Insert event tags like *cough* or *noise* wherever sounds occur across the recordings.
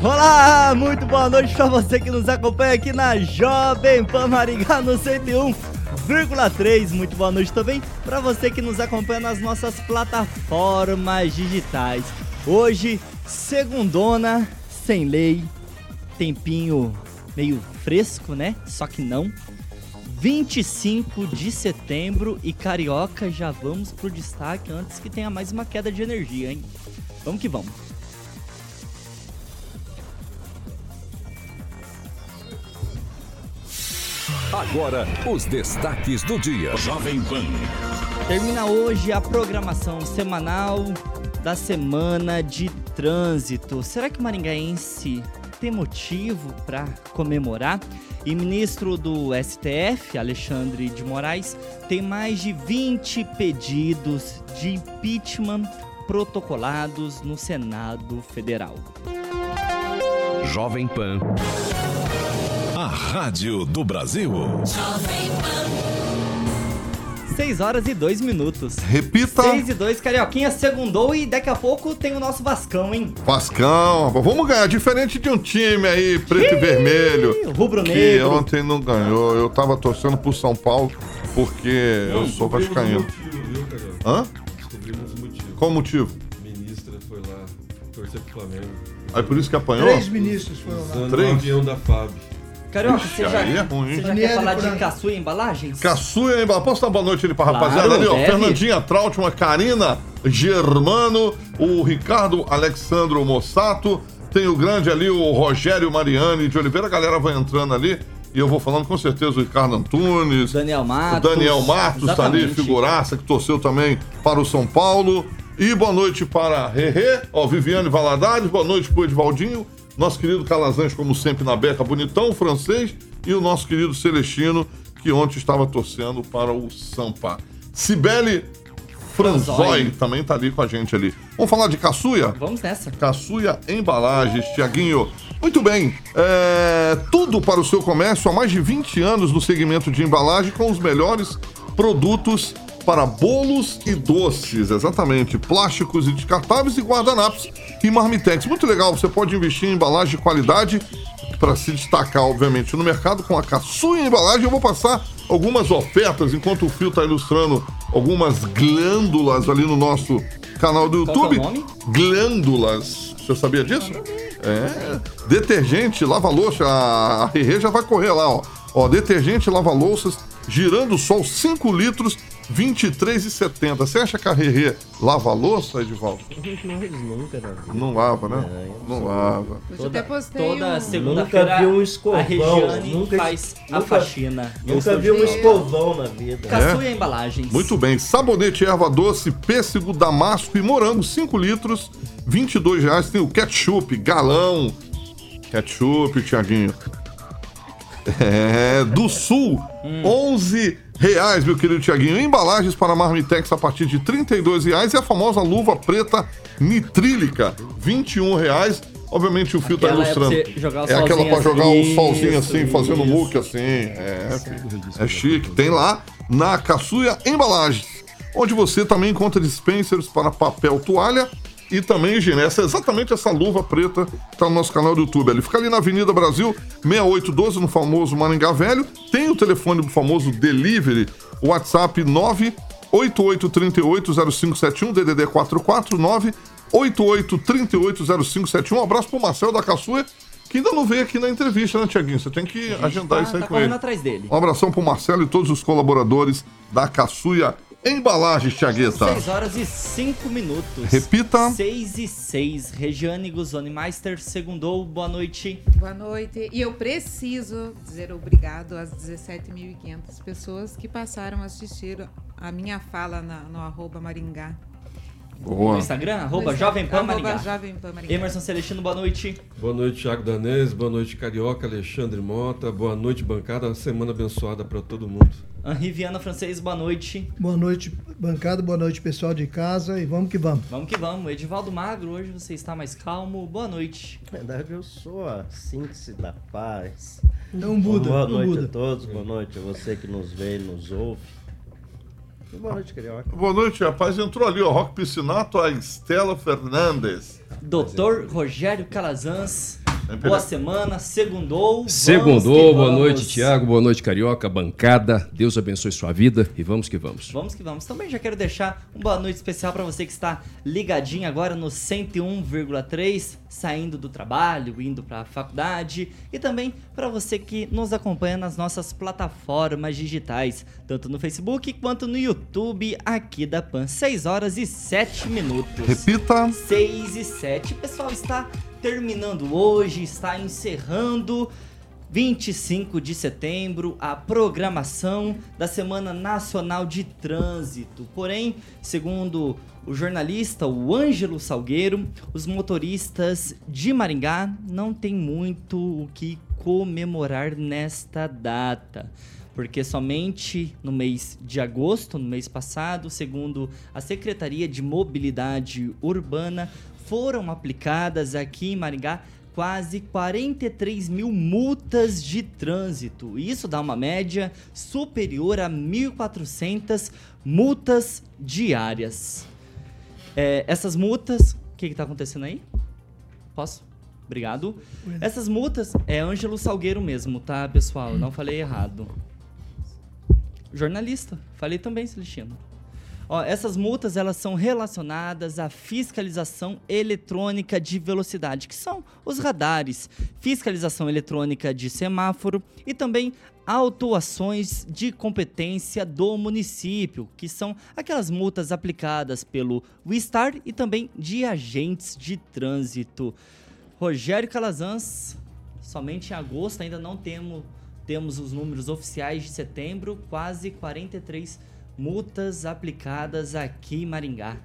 Olá, muito boa noite para você que nos acompanha aqui na Jovem Pan Maringá no 101,3. Muito boa noite também para você que nos acompanha nas nossas plataformas digitais. Hoje, segundona, sem lei, tempinho meio fresco, né? Só que não. 25 de setembro e carioca, já vamos pro destaque antes que tenha mais uma queda de energia, hein? Vamos que vamos. Agora, os destaques do dia. Jovem Pan. Termina hoje a programação semanal da semana de trânsito. Será que o maringaense tem motivo para comemorar? E ministro do STF, Alexandre de Moraes, tem mais de 20 pedidos de impeachment protocolados no Senado Federal. Jovem Pan Rádio do Brasil. 6 horas e 2 minutos. Repita. 6 e 2, Carioquinha segundou e daqui a pouco tem o nosso Vascão, hein? Vascão, vamos ganhar. Diferente de um time aí, preto e vermelho. Rubro que negro. ontem não ganhou. Eu tava torcendo pro São Paulo porque não, eu sou vascaíno. Hã? Descobrimos o motivo. Qual o motivo? A ministra foi lá torcer pro Flamengo. Aí por isso que apanhou? Três ministros foram lá. Três? o avião da FAB. Carioca, Ixi, você já, é você já quer falar de aí. caçua embalagens? Caçuia, hein? Posso dar boa noite ali pra Claro, rapaziada ali, ó? deve. Fernandinha Trautmann, Karina Germano, o Ricardo Alexandro Mossato, tem o grande ali, o Rogério Mariani de Oliveira, a galera vai entrando ali. E eu vou falando com certeza o Ricardo Antunes, Daniel o Matos. Daniel Matos tá ali, figuraça, que torceu também para o São Paulo. E boa noite para Rerê, ó, Viviane Valadares, boa noite para o Edvaldinho, nosso querido Calazans, como sempre, na beca, bonitão, francês, e o nosso querido Celestino, que ontem estava torcendo para o Sampa. Cibele Franzói Franzói. também tá ali com a gente ali. Vamos falar de caçuia? Vamos nessa. Caçuia Embalagens, Tiaguinho. Muito bem, é, tudo para o seu comércio há mais de 20 anos no segmento de embalagem com os melhores produtos para bolos e doces, exatamente, plásticos e descartáveis e guardanapos e marmitex. Muito legal, você pode investir em embalagem de qualidade para se destacar, obviamente, no mercado com a Caçuia Embalagem. Eu vou passar algumas ofertas enquanto o Fio está ilustrando algumas glândulas ali no nosso canal do é YouTube. Glândulas. Você sabia disso? É. Detergente, lava-louça. A Rerê já vai correr lá, ó. Ó, detergente, lava-louças, girando sol 5 litros, 23,70. Você acha que a Rerê lava a louça, Edivaldo? Nunca, né? Não lava, né? Não lava. Eu até postei Toda um- segunda-feira Nunca vi um escovão, a Regiane nunca- faz a nunca- faxina. Eu Nunca vi um escovão na vida. Caçuia Embalagens. Muito bem. Sabonete, erva doce, pêssego, damasco e morango, 5 litros, 22 reais. Tem o ketchup, galão. Ketchup, Tiaguinho. É, do Sul, 11 reais, meu querido Tiaguinho. Embalagens para Marmitex a partir de 32 reais. E a famosa luva preta nitrílica, 21 reais. Obviamente o fio tá Aquela é ilustrando. é aquela solzinho para jogar assim. o solzinho assim, Isso, fazendo isso. muque assim. É, é chique. Tem lá na Caçuia Embalagens, onde você também encontra dispensers para papel toalha e também higiene. Essa é exatamente essa luva preta que tá no nosso canal do YouTube. Ele fica ali na Avenida Brasil 6812, no famoso Maringá Velho. Tem o telefone do famoso Delivery, o WhatsApp 988380571, DDD 449 88380571. Um abraço pro Marcel da Caçuia que ainda não veio aqui na entrevista, né, Tiaguinho? Você tem que agendar tá, isso aí tá com ele. atrás dele. Um abração pro Marcelo e todos os colaboradores da Caçuia Embalagens, Tiagueta. 6 horas e 5 minutos. Repita. 6 e 6. Regiane Guzoni Meister, segundou. Boa noite. Boa noite. E eu preciso dizer obrigado às 17.500 pessoas que passaram a assistir a minha fala na- no arroba Maringá. No Boa. Instagram, arroba No Jovem Pan arroba Maringá. Jovem Pan Maringá. Emerson Celestino, boa noite. Boa noite, Thiago Danês. Boa noite, Carioca, Alexandre Mota. Boa noite, bancada. Semana abençoada para todo mundo. Henri Viana Francês, boa noite. Boa noite, bancada. Boa noite, pessoal de casa. E vamos que vamos. Vamos que vamos. Edivaldo Magro, hoje você está mais calmo. Boa noite. Na verdade, eu sou a síntese da paz. Um Buda. boa noite Buda. a todos, boa noite a você que nos vê e nos ouve. E boa noite, Carioca. Boa noite, rapaz. Entrou ali, ó. Rock Piscinato, a Estela Fernandes. Doutor Rogério Calazans, boa semana. Segundou. Segundou, boa vamos. noite, Tiago, boa noite, Carioca, bancada. Deus abençoe sua vida e vamos que vamos. Vamos que vamos. Também já quero deixar uma boa noite especial para você que está ligadinho agora no 101,3, saindo do trabalho, indo para a faculdade e também para você que nos acompanha nas nossas plataformas digitais, tanto no Facebook quanto no YouTube aqui da Pan. 6 horas e 7 minutos. Repita. 6 e 7. O pessoal está terminando hoje, está encerrando 25 de setembro a programação da Semana Nacional de Trânsito. Porém, segundo o jornalista o Ângelo Salgueiro, os motoristas de Maringá não têm muito o que comemorar nesta data porque somente no mês de agosto, no mês passado, segundo a Secretaria de Mobilidade Urbana, foram aplicadas aqui em Maringá quase 43 mil multas de trânsito. Isso dá uma média superior a 1.400 multas diárias. É, essas multas, o que está acontecendo aí? Posso? Obrigado. Essas multas é Ângelo Salgueiro mesmo, tá, pessoal? Não falei errado. Jornalista. Falei também, Celestino. Ó, essas multas elas são relacionadas à fiscalização eletrônica de velocidade, que são os radares, fiscalização eletrônica de semáforo e também autuações de competência do município, que são aquelas multas aplicadas pelo Wistar e também de agentes de trânsito. Rogério Calazans, somente em agosto ainda não temos temos os números oficiais de setembro, quase 43 multas aplicadas aqui em Maringá.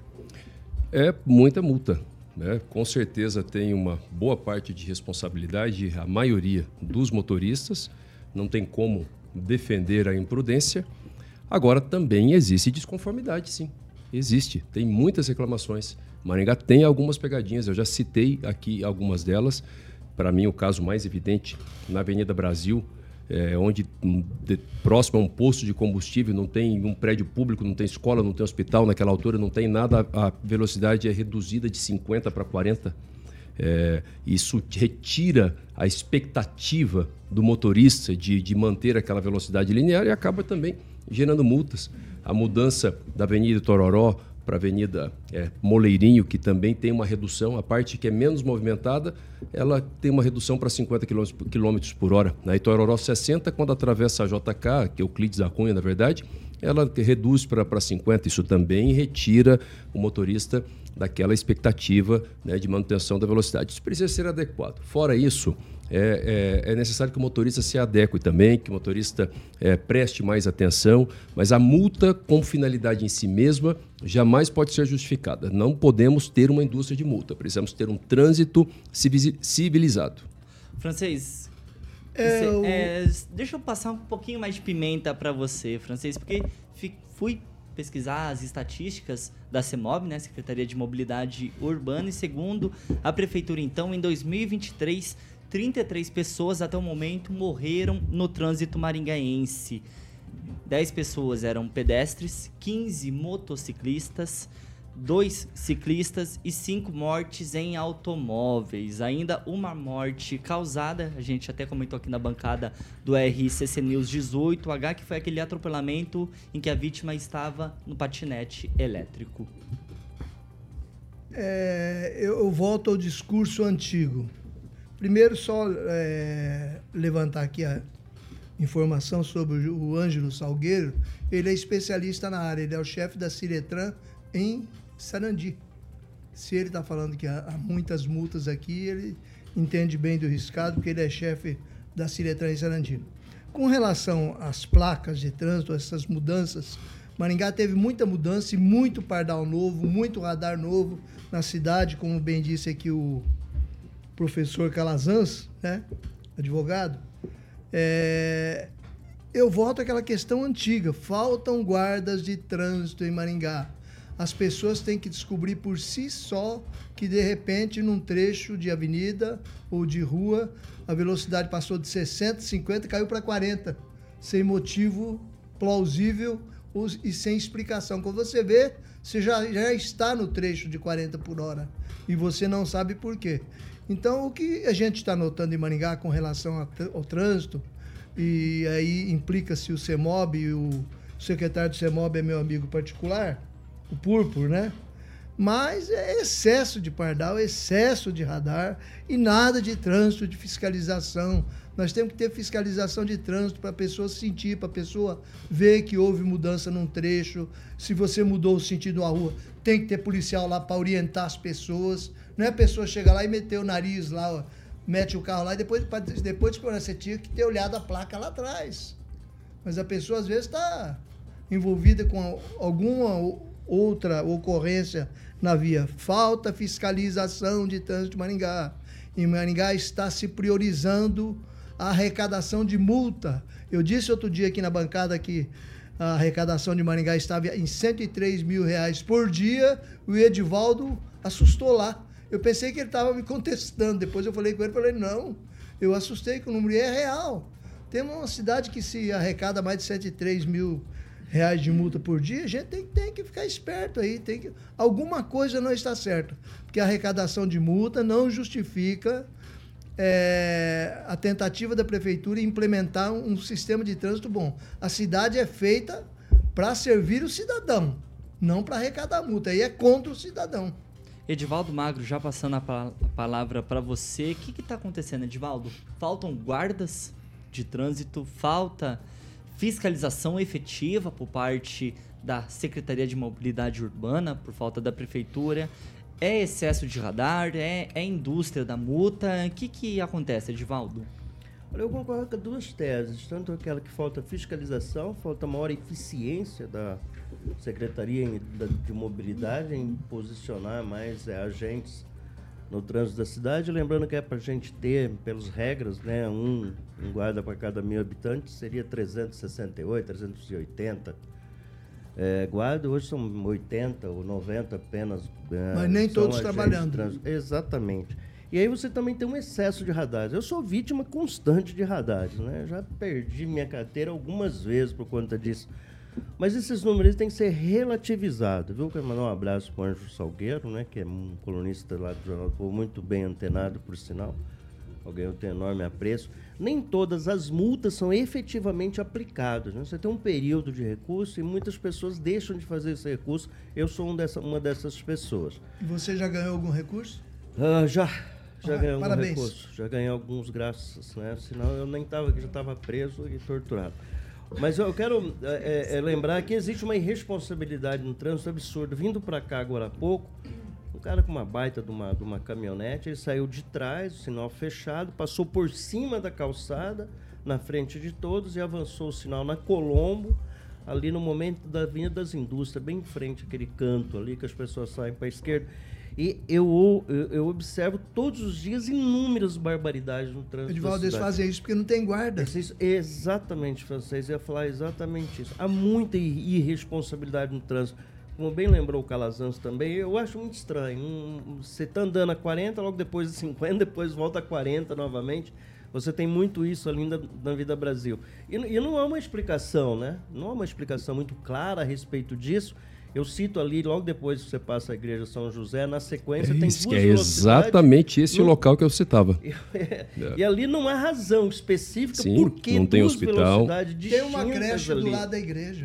É muita multa, né? Com certeza tem uma boa parte de responsabilidade, a maioria dos motoristas, não tem como defender a imprudência. Agora também existe desconformidade, sim. Existe, tem muitas reclamações. Maringá tem algumas pegadinhas, eu já citei aqui algumas delas. Para mim, o caso mais evidente na Avenida Brasil, é, onde de, próximo a um posto de combustível, não tem um prédio público, não tem escola, não tem hospital, naquela altura não tem nada, a velocidade é reduzida de 50 para 40. É, isso retira a expectativa do motorista de, de manter aquela velocidade linear e acaba também gerando multas. A mudança da Avenida Tororó para a Avenida é, Moleirinho, que também tem uma redução, a parte que é menos movimentada, ela tem uma redução para 50 km por hora. Na Itororó 60, quando atravessa a JK, que é o da Cunha, na verdade, ela reduz para 50. Isso também retira o motorista daquela expectativa né, de manutenção da velocidade. Isso precisa ser adequado. Fora isso, é, é, é, necessário que o motorista se adeque também, que o motorista é, preste mais atenção, mas a multa com finalidade em si mesma jamais pode ser justificada. Não podemos ter uma indústria de multa, precisamos ter um trânsito civilizado. Francês, É, você- o- é, deixa eu passar um pouquinho mais de pimenta para você, Francês, porque fi- fui pesquisar as estatísticas da CEMOB, né, Secretaria de Mobilidade Urbana, e segundo a prefeitura, então, em 2023, 33 pessoas até o momento morreram no trânsito maringaense. 10 pessoas eram pedestres, 15 motociclistas, dois ciclistas e cinco mortes em automóveis. Ainda uma morte causada, a gente até comentou aqui na bancada do RCC News 18H, que foi aquele atropelamento em que a vítima estava no patinete elétrico. É, eu volto ao discurso antigo. Primeiro, só é, levantar aqui a informação sobre o Ângelo Salgueiro. Ele é especialista na área, ele é o chefe da Ciretran em Sarandi. Se ele está falando que há, há muitas multas aqui, ele entende bem do riscado, porque ele é chefe da Ciretran em Sarandi. Com relação às placas de trânsito, essas mudanças, Maringá teve muita mudança e muito pardal novo, muito radar novo na cidade, como bem disse aqui o professor Calazans, né, advogado. É, eu volto àquela questão antiga: faltam guardas de trânsito em Maringá. As pessoas têm que descobrir por si só que, de repente, num trecho de avenida ou de rua, a velocidade passou de 60, 50 caiu para 40, sem motivo plausível e sem explicação. Quando você vê, você já, já está no trecho de 40 por hora e você não sabe por quê. Então, o que a gente está notando em Maringá com relação ao trânsito, e aí implica-se o CEMOB, e o secretário do CEMOB é meu amigo particular, o Púrpuro, né? Mas é excesso de pardal, excesso de radar e nada de trânsito, de fiscalização. Nós temos que ter fiscalização de trânsito para a pessoa sentir, para a pessoa ver que houve mudança num trecho. Se você mudou o sentido da rua, tem que ter policial lá para orientar as pessoas. Não é a pessoa chegar lá e meter o nariz lá, ó, mete o carro lá e depois, depois você tinha que ter olhado a placa lá atrás. Mas a pessoa às vezes está envolvida com alguma outra ocorrência na via. Falta fiscalização de trânsito de Maringá. E Maringá está se priorizando a arrecadação de multa. Eu disse outro dia aqui na bancada que a arrecadação de Maringá estava em 103 mil reais por dia. O Edivaldo assustou lá. Eu pensei que ele estava me contestando. Depois eu falei com ele, falei, não, eu assustei que o número é real. Tem uma cidade que se arrecada mais de 103 mil reais de multa por dia, a gente tem, tem que ficar esperto aí. Tem que, alguma coisa não está certa. Porque a arrecadação de multa não justifica é, a tentativa da prefeitura implementar um, um sistema de trânsito bom. A cidade é feita para servir o cidadão, não para arrecadar multa. Aí é contra o cidadão. Edivaldo Magro, já passando a, a palavra para você, o que está acontecendo, Edivaldo? Faltam guardas de trânsito, falta fiscalização efetiva por parte da Secretaria de Mobilidade Urbana, por falta da prefeitura. É excesso de radar? É, é indústria da multa? O que, que acontece, Edivaldo? Olha, eu concordo com duas teses. Tanto aquela que falta fiscalização, falta maior eficiência da Secretaria de Mobilidade em posicionar mais é, agentes no trânsito da cidade. Lembrando que é para a gente ter, pelas regras, né, um, um guarda para cada mil habitantes, seria 368, 380 é, guarda. Hoje são 80 ou 90 apenas. É, Mas nem todos trabalhando. Exatamente. E aí você também tem um excesso de radares. Eu sou vítima constante de radares, né? Já perdi minha carteira algumas vezes por conta disso. Mas esses números têm que ser relativizados, viu? Quero mandar um abraço para o Anjo Salgueiro, né? Que é um colunista lá do Jornal do Povo, muito bem antenado, por sinal. Alguém eu tenho enorme apreço. Nem todas as multas são efetivamente aplicadas. Né? Você tem um período de recurso e muitas pessoas deixam de fazer esse recurso. Eu sou um dessa, uma dessas pessoas. E você já ganhou algum recurso? Uh, já. Já ah, ganhei algum recurso. Já ganhei alguns, graças, né? Senão eu nem estava aqui, já estava preso e torturado. Mas eu quero é, é, lembrar que existe uma irresponsabilidade no trânsito absurda. Vindo para cá agora há pouco, cara com uma baita de uma, de uma caminhonete, ele saiu de trás, o sinal fechado, passou por cima da calçada, na frente de todos, e avançou o sinal na Colombo, ali no momento da Avenida das Indústrias, bem em frente àquele canto ali que as pessoas saem para a esquerda. E eu, eu, eu, observo todos os dias inúmeras barbaridades no trânsito. Edivaldo, eles fazem isso porque não tem guarda. Isso, exatamente, francês. Eu ia falar exatamente isso. Há muita irresponsabilidade no trânsito. Como bem lembrou o Calazans também, eu acho muito estranho. Um, você está andando a 40, logo depois de 50, *laughs* depois volta a 40 novamente. Você tem muito isso ali na, na vida Brasil. E, e não há uma explicação, né? Não há uma explicação muito clara a respeito disso. Eu cito ali, logo depois que você passa a igreja São José, na sequência é tem duas que é exatamente esse no... local que eu citava. *laughs* é. E ali não há razão específica Sim, porque não tem hospital. Tem uma creche ali. do lado da igreja.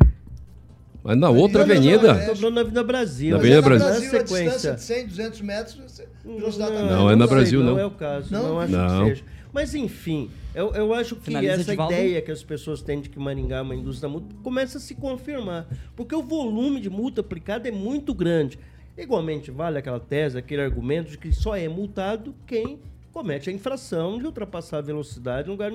Mas na outra avenida. Sobrou na Avenida Brasil. Na Avenida Brasil. Na Brasil, a distância de 100, 200 metros, velocidade não, não, é na Brasil, não. Não é o caso. Não, não acho não. que seja. Mas, enfim, eu, eu acho que Finaliza essa ideia que as pessoas têm de que Maringá é uma indústria da multa começa a se confirmar. Porque o volume de multa aplicada é muito grande. Igualmente, vale aquela tese, aquele argumento de que só é multado quem comete a infração de ultrapassar a velocidade em lugar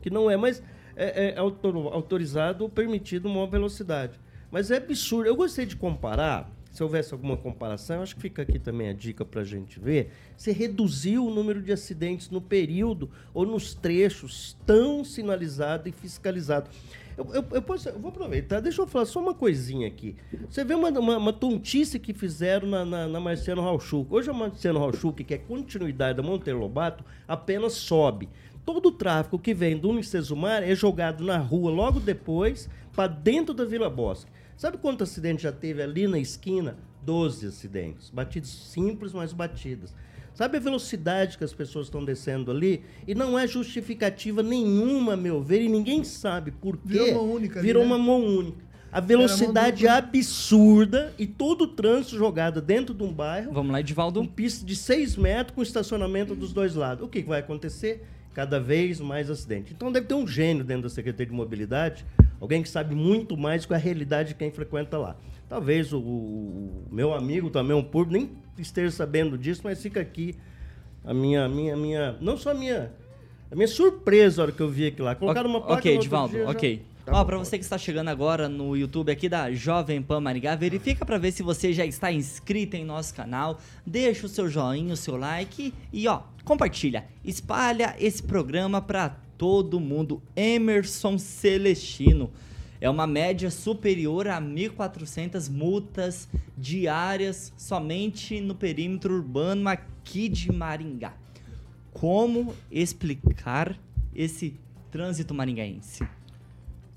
que não é mais é, é autorizado ou permitido uma velocidade. Mas é absurdo. Eu gostei de comparar se houvesse alguma comparação, acho que fica aqui também a dica para a gente ver, se reduziu o número de acidentes no período ou nos trechos tão sinalizado e fiscalizado. Eu, eu, eu, posso, eu vou aproveitar, deixa eu falar só uma coisinha aqui. Você vê uma, uma, uma tontice que fizeram na, na, na Marciano Rauchuk. Hoje a Marciano Rauchuk, que é continuidade da Monteiro Lobato, apenas sobe. Todo o tráfego que vem do Unicesumar é jogado na rua logo depois para dentro da Vila Bosque. Sabe quanto acidente já teve ali na esquina? 12 acidentes. Batidas simples, mas batidas. Sabe a velocidade que as pessoas estão descendo ali? E não é justificativa nenhuma, a meu ver, e ninguém sabe por quê. Virou uma única. Virou ali, né? uma mão única. A velocidade absurda e todo o trânsito jogado dentro de um bairro. Vamos lá, Edivaldo. Um pista de 6 metros com estacionamento dos dois lados. O que vai acontecer? Cada vez mais acidente. Então deve ter um gênio dentro da Secretaria de Mobilidade Alguém que sabe muito mais com a realidade de quem frequenta lá. Talvez o, o meu amigo também, um público, nem esteja sabendo disso, mas fica aqui a minha, minha, minha, não só a minha, a minha surpresa na hora que eu vi aqui lá. Colocaram uma placa Ok, Edvaldo, ok. Tá Ó, para você que está chegando agora no YouTube aqui da Jovem Pan Maringá, verifica para ver se você já está inscrito em nosso canal, deixa o seu joinha, o seu like e ó, compartilha, espalha esse programa para todo mundo. Emerson Celestino. É uma média superior a 1.400 multas diárias somente no perímetro urbano aqui de Maringá. Como explicar esse trânsito maringaense?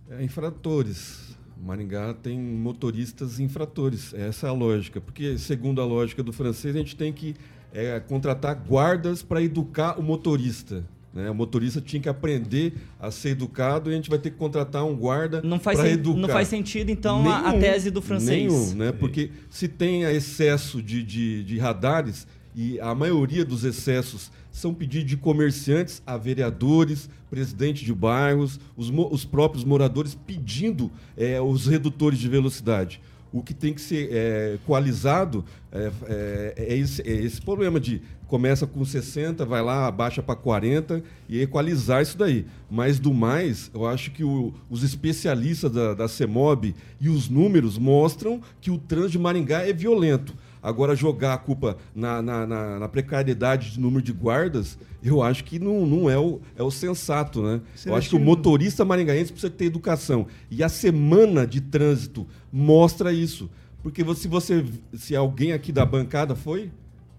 É, infratores. Maringá tem motoristas infratores. Essa é a lógica. Porque, segundo a lógica do francês, a gente tem que é, contratar guardas para educar o motorista. Né? O motorista tinha que aprender a ser educado e a gente vai ter que contratar um guarda para educar. Não faz sentido, então, nenhum, a, tese do francês. Nenhum, né? Porque se tem excesso de, de, de radares, e a maioria dos excessos são pedidos de comerciantes a vereadores, presidente de bairros, os, os próprios moradores pedindo é, os redutores de velocidade. O que tem que ser é, equalizado é, é, é, esse, é, esse, problema de começa com 60, vai lá, abaixa para 40 e equalizar isso daí. Mas do mais, eu acho que o, os especialistas da, da CEMOB e os números mostram que o trânsito de Maringá é violento. Agora, jogar a culpa na, na, na, na, precariedade de número de guardas, eu acho que não, não é, o, é o sensato, né? eu acho que o motorista maringaense precisa ter educação. E a semana de trânsito mostra isso. Porque se você. Se alguém aqui da bancada foi,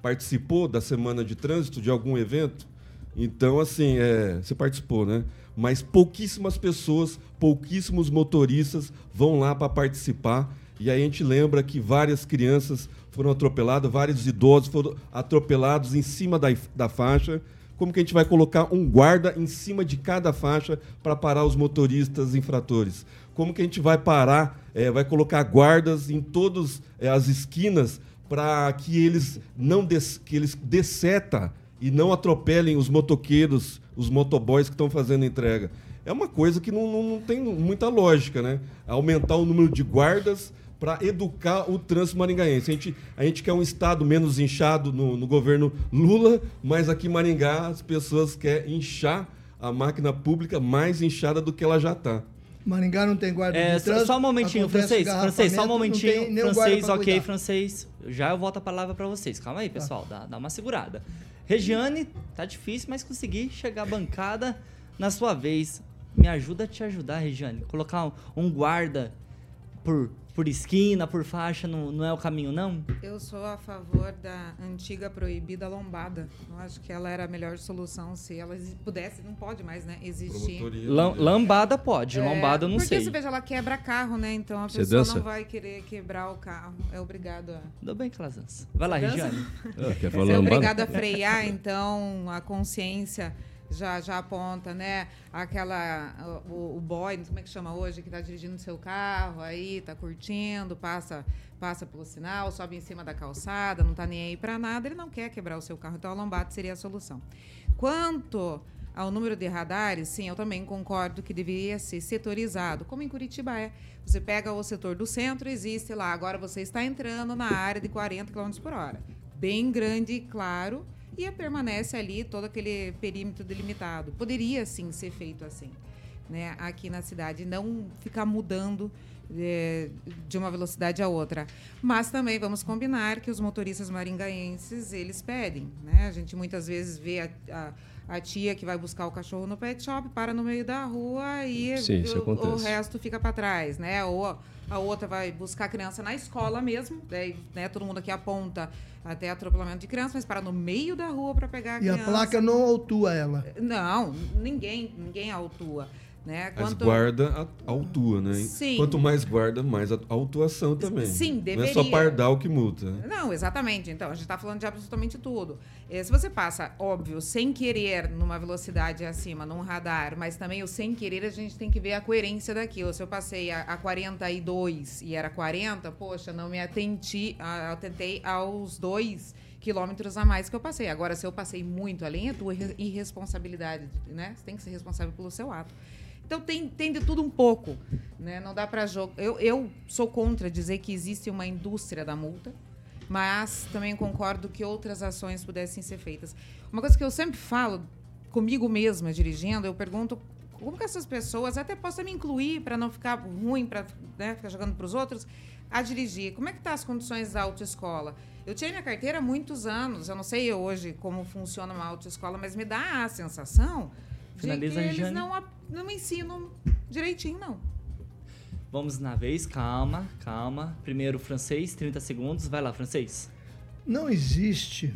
participou da semana de trânsito de algum evento, então, assim, é, você participou, né? Mas pouquíssimas pessoas, pouquíssimos motoristas vão lá para participar. E aí a gente lembra que várias crianças foram atropeladas, vários idosos foram atropelados em cima da, da faixa. Como que a gente vai colocar um guarda em cima de cada faixa para parar os motoristas infratores? Como que a gente vai parar, é, vai colocar guardas em todas é, as esquinas para que eles não des, que eles desseta e não atropelem os motoqueiros, os motoboys que estão fazendo entrega? É uma coisa que não, não, não tem muita lógica, né? Aumentar o número de guardas para educar o trânsito maringaense. A gente, a gente quer um Estado menos inchado no, no governo Lula, mas aqui em Maringá as pessoas querem inchar a máquina pública mais inchada do que ela já está. Maringá não tem guarda é, de trânsito. Só um momentinho, francês. Francês, só um momentinho. Francês, ok, francês. Já eu volto a palavra para vocês. Calma aí, tá. pessoal. Dá, dá uma segurada. Regiane, tá difícil, mas consegui chegar à bancada na sua vez. Me ajuda a te ajudar, Regiane. Colocar um, um guarda por por esquina, por faixa, não, não é o caminho, não? Eu sou a favor da antiga proibida lombada. Eu acho que ela era a melhor solução se ela pudesse, não pode mais, né, existir. Lam, lambada pode, é, lombada eu não porque sei. Porque você veja, ela quebra carro, né? Então a você pessoa dança? não vai querer quebrar o carro. É obrigado a... Tudo bem que ela dança. Vai lá, Regiane. *laughs* É, é obrigado a frear, então a consciência já, já aponta, né? Aquela, o, o boy, como é que chama hoje, que está dirigindo seu carro, aí está curtindo, passa passa pelo sinal, sobe em cima da calçada, não está nem aí para nada, ele não quer quebrar o seu carro, então a lombada seria a solução. Quanto ao número de radares, sim, eu também concordo que deveria ser setorizado, como em Curitiba é. Você pega o setor do centro, existe lá, agora você está entrando na área de 40 km por hora. Bem grande e claro, e permanece ali todo aquele perímetro delimitado. Poderia, sim, ser feito assim. Né, aqui na cidade, não ficar mudando é, de uma velocidade a outra. Mas também vamos combinar que os motoristas maringaenses, eles pedem. Né? A gente muitas vezes vê a, a a tia que vai buscar o cachorro no pet shop para no meio da rua e Sim, o, o, resto fica para trás, né? Ou a outra vai buscar a criança na escola mesmo, daí, né? Todo mundo aqui aponta até atropelamento de criança, mas para no meio da rua para pegar a e criança. E a placa não autua ela? Não, ninguém, ninguém autua. Né? Quanto... Mas guarda autua, né? Sim. Quanto mais guarda, mais a autuação também. Sim, deveria. Não é só pardal que multa. Não, exatamente. Então, a gente está falando de absolutamente tudo. E se você passa, óbvio, sem querer, numa velocidade acima, num radar, mas também o sem querer, a gente tem que ver a coerência daquilo. Se eu passei a, a 42 e era 40, poxa, não me atenti, atentei aos dois quilômetros a mais que eu passei. Agora, se eu passei muito além, é tua irresponsabilidade, né? Você tem que ser responsável pelo seu ato. Então tem, tem de tudo um pouco, né? Não dá para jogo. Eu, eu sou contra dizer que existe uma indústria da multa, mas também concordo que outras ações pudessem ser feitas. Uma coisa que eu sempre falo comigo mesma dirigindo, eu pergunto como que essas pessoas até possam me incluir para não ficar ruim, para né, ficar jogando para os outros, a dirigir. Como é que tá as condições da autoescola? Eu tinha minha carteira há muitos anos. Eu não sei hoje como funciona uma autoescola, mas me dá a sensação Finaliza, de que eles não, não ensinam direitinho, não. Vamos na vez, calma, calma. Primeiro francês, 30 segundos. Vai lá, francês. Não existe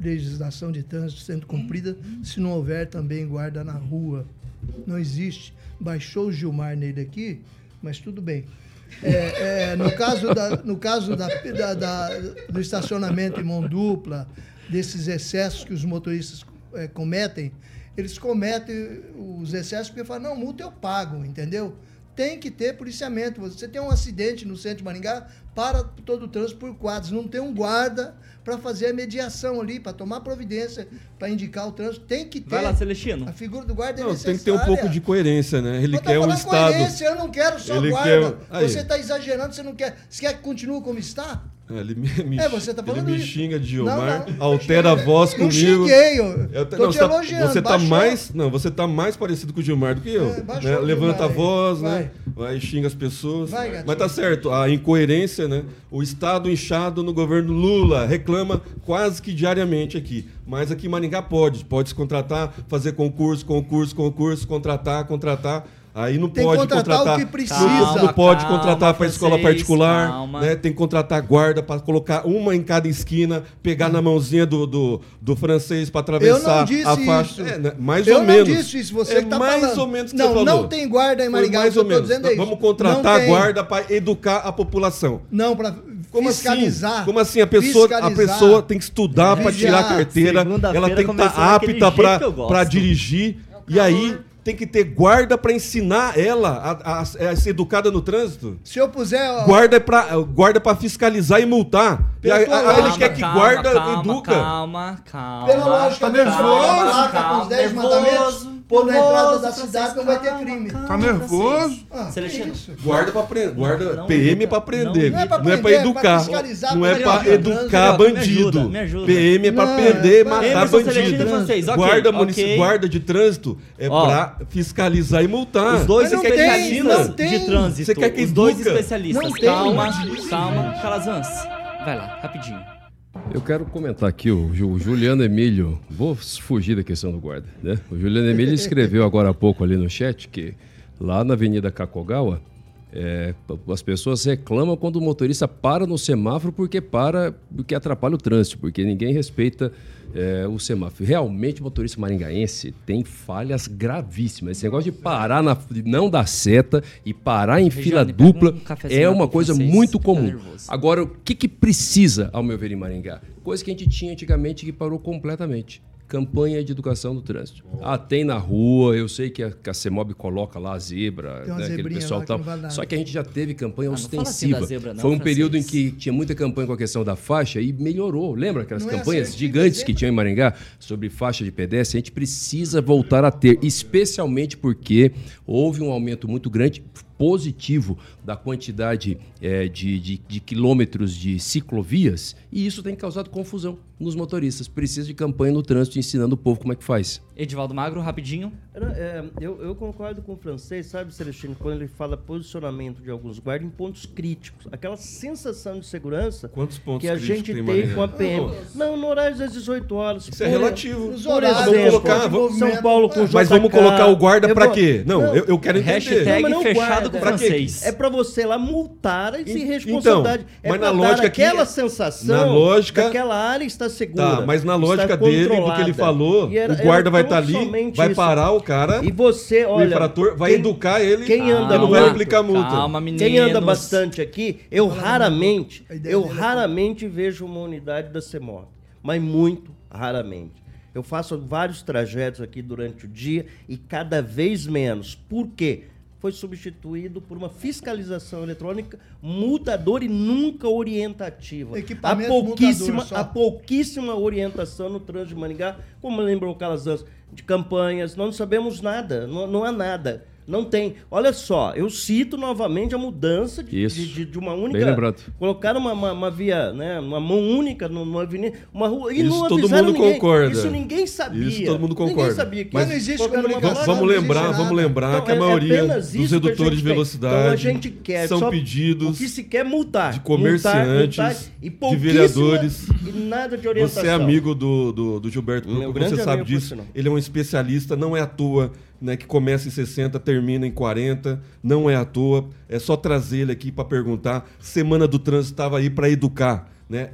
legislação de trânsito sendo cumprida se não houver também guarda na rua. Não existe. Baixou o Gilmar nele aqui, mas tudo bem. É, é, no caso, da, no caso da, da, da, do estacionamento em mão dupla, desses excessos que os motoristas é, cometem, eles cometem os excessos porque falam, não, multa eu pago, entendeu? Tem que ter policiamento. Você tem um acidente no centro de Maringá, para todo o trânsito por quadros. Não tem um guarda para fazer a mediação ali, para tomar providência, para indicar o trânsito. Tem que ter. Vai lá, Celestino. A figura do guarda é não, necessária. Tem que ter um pouco de coerência, né? Ele quer um Estado. Coerência, eu não quero só Ele guarda. Quer... Você está exagerando, você não quer. Você quer que continue como está? É, ele me, me, é, você tá falando ele me xinga de Gilmar, não, não, altera a voz não comigo. Xinguei, eu, eu tô não, te tá- elogiando. Você tá mais, não, você tá mais parecido com o Gilmar do que eu. É, né? Levanta a voz, vai. né? Vai xinga as pessoas. Vai, Mas tá certo, a incoerência, né? O Estado inchado no governo Lula reclama quase que diariamente aqui. Mas aqui em Maringá pode, pode se contratar, fazer concurso, concurso, concurso, contratar, contratar. Aí não tem pode contratar contratar. o que precisa. Calma, não pode calma, contratar para escola particular. Né? Tem que contratar guarda para colocar uma em cada esquina, pegar na mãozinha do, do, do francês para atravessar a faixa. É, né? Mais eu ou menos. Eu não disse isso, você é que tá mais falando. ou menos que não, você falou. Não tem guarda em Maringá, mais ou menos. É Vamos contratar guarda para educar a população. Não, para como fiscalizar. Assim? Como assim? A pessoa, a pessoa tem que estudar para tirar a carteira, ela tem que estar tá apta para dirigir. E aí tem que ter guarda para ensinar ela a, a, a, ser educada no trânsito? Se eu puser. Ó... Guarda é para guarda para fiscalizar e multar. E aí, ele quer que calma, guarda calma, educa. Calma, calma. Pela lógica, nervoso. Com os 10 mandamentos pôr na entrada da cidade não vai ter crime. Tá nervoso? Ah, guarda para prender. Guarda não, PM é para prender. Não é para não é para educar. É não é para educar bandido. PM é para prender, matar bandido. Guarda guarda de trânsito é para fiscalizar e multar. Os dois especialistas de trânsito. Você quer que os dois especialistas. Calma, calma, Calazans. Vai lá, rapidinho. Eu quero comentar aqui o, o, Juliano Emílio. Vou fugir da questão do guarda. Né? O Juliano Emílio *laughs* escreveu agora há pouco ali no chat que lá na Avenida Kakogawa, é, as pessoas reclamam quando o motorista para no semáforo porque para, porque atrapalha o trânsito, porque ninguém respeita é, o semáforo. Realmente o motorista maringaense tem falhas gravíssimas. Esse negócio de parar, na, de não dar seta e parar em fila dupla um é uma coisa vocês, muito comum. Agora, o que, que precisa, ao meu ver, em Maringá? Coisa que a gente tinha antigamente que parou completamente. Campanha de educação do trânsito. Ah, tem na rua, eu sei que a, que a CEMOB coloca lá a zebra, né, aquele pessoal tal. Vale só que a gente já teve campanha ah, ostensiva. Assim zebra, não, Foi um francês. período em que tinha muita campanha com a questão da faixa e melhorou. Lembra aquelas não é campanhas é gigantes que tinham em Maringá sobre faixa de pedestre? A gente precisa voltar a ter, especialmente porque houve um aumento muito grande positivo da quantidade é, de, de, de, quilômetros de ciclovias e isso tem causado confusão nos motoristas. Precisa de campanha no trânsito ensinando o povo como é que faz. Edivaldo Magro, rapidinho. É, eu, eu, concordo com o francês, sabe, Celestino, quando ele fala posicionamento de alguns guardas em pontos críticos. Aquela sensação de segurança Quantos pontos que a gente tem, tem com a PM. Não, no horário das 18 horas. Isso é por, é relativo. Por exemplo, colocar, vamos, São Paulo com Mas vamos colocar o guarda para quê? Não, não, eu, eu quero entender. Hashtag não, fechado com o francês. É para você lá multar e se responsabilidade. Então, é mas na lógica aquela sensação na lógica, daquela área está segura. Tá, mas na lógica dele, do que ele falou, era, o guarda vai estar tá ali, vai parar o cara. E você, olha, o infrator vai quem, educar ele. Quem anda e não vai aplicar multa. Calma, quem anda bastante aqui, eu raramente, eu raramente vejo uma unidade da CEMOB, mas muito raramente. Eu faço vários trajetos aqui durante o dia e cada vez menos. Por quê? Foi substituído por uma fiscalização eletrônica mudadora e nunca orientativa. Há pouquíssima, há pouquíssima orientação no trânsito de Maningá, como lembrou o Calazans, de campanhas, nós não sabemos nada, não, não há nada. Não tem. Olha só, eu cito novamente a mudança de, de, de, uma única. Bem lembrado. Colocaram uma, uma, uma, via, né? Uma mão única numa avenida. Uma rua. E Isso não todo mundo ninguém. concorda. Isso ninguém sabia. Isso todo mundo concorda. Ninguém sabia que Mas não existe comunicação. Vamos lembrar, vamos lembrar então, que a é maioria dos redutores de velocidade então, a gente quer, são só, pedidos. O que se quer multar. De comerciantes, multar, multar, de vereadores. E nada de orientação. Você é amigo do, do, do Gilberto você sabe disso. Ele é um especialista, não é à toa né, que começa em 60, termina em 40, não é à toa. É só trazer ele aqui para perguntar. Semana do Trânsito estava aí para educar, né?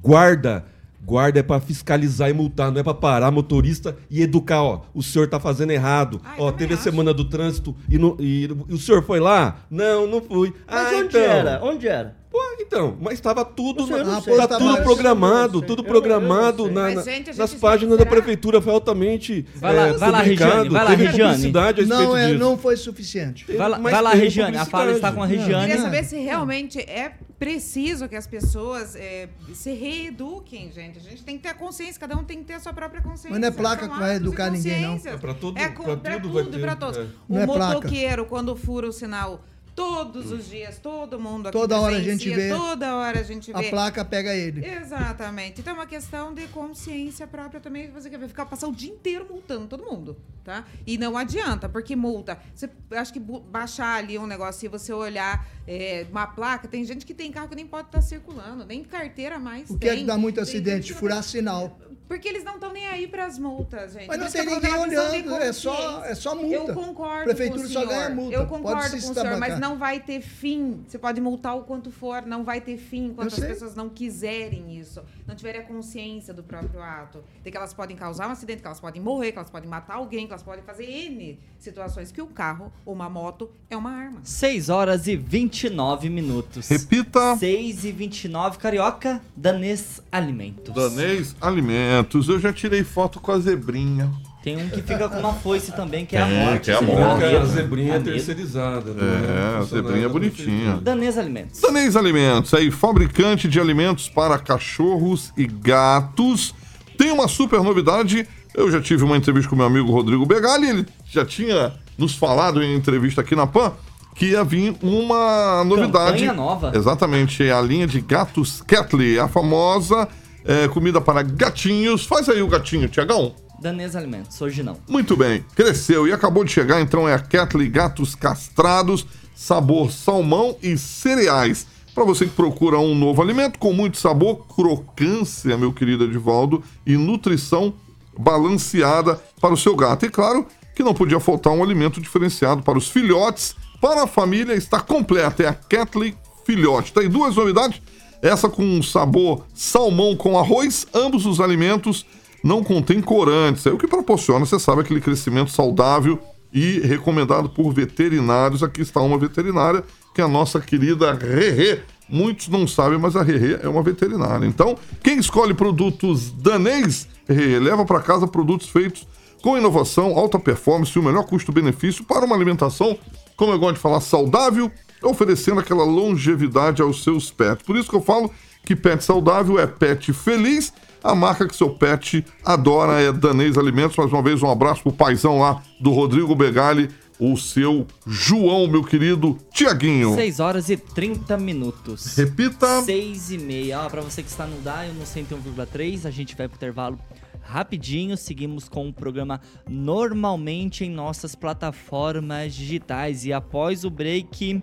Guarda, guarda é para fiscalizar e multar, não é para parar motorista e educar, ó. O senhor está fazendo errado. Ah, ó, teve a semana do trânsito e, no, e, e, o senhor foi lá? Não, não fui. Mas ah, onde então. era? Onde era? Pô, então, mas estava tudo, na, tá tudo programado, tudo programado na, na, nas páginas da prefeitura, foi altamente vai lá, é, vai lá, Regiane, vai lá, Regiane. Não, é, não foi suficiente. Vai lá, vai lá Regiane, a fala está com a Regiane. Eu queria saber se realmente é preciso que as pessoas é, se reeduquem, gente. A gente tem que ter a consciência, cada um tem que ter a sua própria consciência. Mas não é placa que vai educar ninguém, não. É para tudo, é, pra tudo, tudo para todos. É. O é motoqueiro, quando fura o sinal todos os dias, todo mundo aqui Toda hora a gente vê. Toda hora a gente vê. A placa pega ele. Exatamente. Então é uma questão de consciência própria também. Você quer ficar passar o dia inteiro multando todo mundo, tá? E não adianta, porque multa. Você acho que baixar ali um negócio e você olhar é, uma placa, tem gente que tem carro que nem pode estar tá circulando, nem carteira mais. O que é que dá muito acidente? Furar sinal. Porque eles não estão nem aí para as multas, gente. Mas não tem ninguém olhando, é só, é só multa. Eu concordo Prefeitura com o senhor. só ganha multa. Eu concordo com o senhor, mas não vai ter fim. Você pode multar o quanto for, não vai ter fim enquanto as pessoas não quiserem isso, não tiverem a consciência do próprio ato. De que elas podem causar um acidente, que elas podem morrer, que elas podem matar alguém, que elas podem fazer N situações que o carro ou uma moto é uma arma. 6 horas e 29 minutos. Repita. 6 e 29, Carioca, Danês Alimentos. Danês Alimentos. Eu já tirei foto com a zebrinha. Tem um que fica com uma foice também, que é, é a morte. Que é a morte. A zebrinha é terceirizada. Né? É, a zebrinha é bonitinha. Danês Alimentos. Danês Alimentos, aí, fabricante de alimentos para cachorros e gatos. Tem uma super novidade. Eu já tive uma entrevista com meu amigo Rodrigo Begali, ele já tinha nos falado em entrevista aqui na PAN que ia vir uma novidade. Campanha nova. Exatamente, é a linha de gatos Catley, a famosa é, comida para gatinhos. Faz aí o gatinho, Tiagão. Danês Alimentos, hoje não. Muito bem, cresceu e acabou de chegar, então é a Catley Gatos Castrados, sabor salmão e cereais. Para você que procura um novo alimento com muito sabor, crocância, meu querido Edivaldo, e nutrição balanceada para o seu gato. E claro que não podia faltar um alimento diferenciado para os filhotes. Para a família está completa, é a Catley Filhote. Tem duas novidades, essa com sabor salmão com arroz, ambos os alimentos não contém corantes, é o que proporciona, você sabe, aquele crescimento saudável e recomendado por veterinários. Aqui está uma veterinária, que é a nossa querida Rerê. Muitos não sabem, mas a Rerê é uma veterinária. Então, quem escolhe produtos danês, Rerê, leva para casa produtos feitos com inovação, alta performance e o melhor custo-benefício para uma alimentação, como eu gosto de falar, saudável, oferecendo aquela longevidade aos seus pets. Por isso que eu falo que pet saudável é pet feliz. A marca que seu pet adora é Danês Alimentos. Mais uma vez, um abraço pro paizão lá do Rodrigo Begali, o seu João, meu querido Tiaguinho. 6 horas e 30 minutos. Repita. 6 e meia. Ó, pra você que está no DAIO no 101,3, a gente vai pro intervalo rapidinho. Seguimos com o programa normalmente em nossas plataformas digitais. E após o break.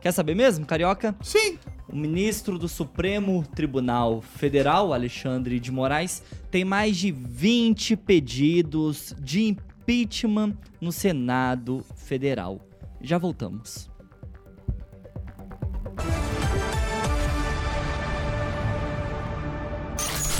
Quer saber mesmo, Carioca? Sim. O ministro do Supremo Tribunal Federal, Alexandre de Moraes, tem mais de 20 pedidos de impeachment no Senado Federal. Já voltamos.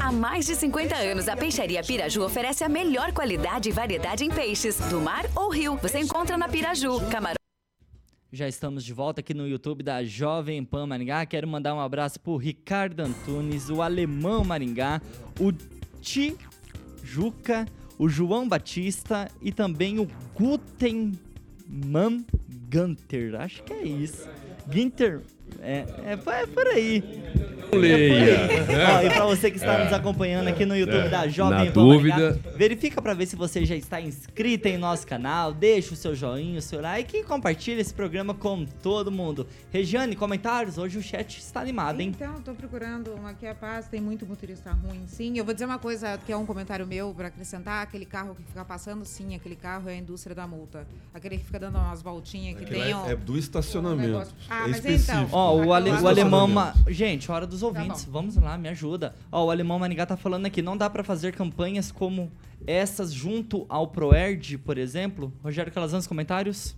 Há mais de 50 anos, a Peixaria Piraju oferece a melhor qualidade e variedade em peixes, do mar ou rio. Você encontra na Piraju, camarão. Já estamos de volta aqui no YouTube da Jovem Pan Maringá. Quero mandar um abraço pro Ricardo Antunes, o Alemão Maringá, o Tijuca, o João Batista e também o Gutenman Gunter. Acho que é isso. Ginter. É, é, é por aí. Leia. Ó, e pra você que está nos acompanhando aqui no YouTube da Jovem Na Pan dúvida. Maringá, verifica pra ver se você já está inscrito em nosso canal, deixa o seu joinha, o seu like e compartilha esse programa com todo mundo. Regiane, comentários? Hoje o chat está animado, hein? Então, tô procurando uma aqui a paz, tem muito motorista ruim, sim. Eu vou dizer uma coisa que é um comentário meu para acrescentar, aquele carro que fica passando, sim, aquele carro é a indústria da multa. Aquele que fica dando umas voltinhas que Aquilo tem, é- ó, é do um estacionamento. negócio- Ah, É mas específico. então. Ó, o, ale- o alemão. ma-. Gente, hora dos ouvintes. bom. Vamos lá, me ajuda. Ó, o alemão Maningá tá falando aqui. Não dá pra fazer campanhas como essas junto ao Proerd, por exemplo. Rogério Calazans, comentários?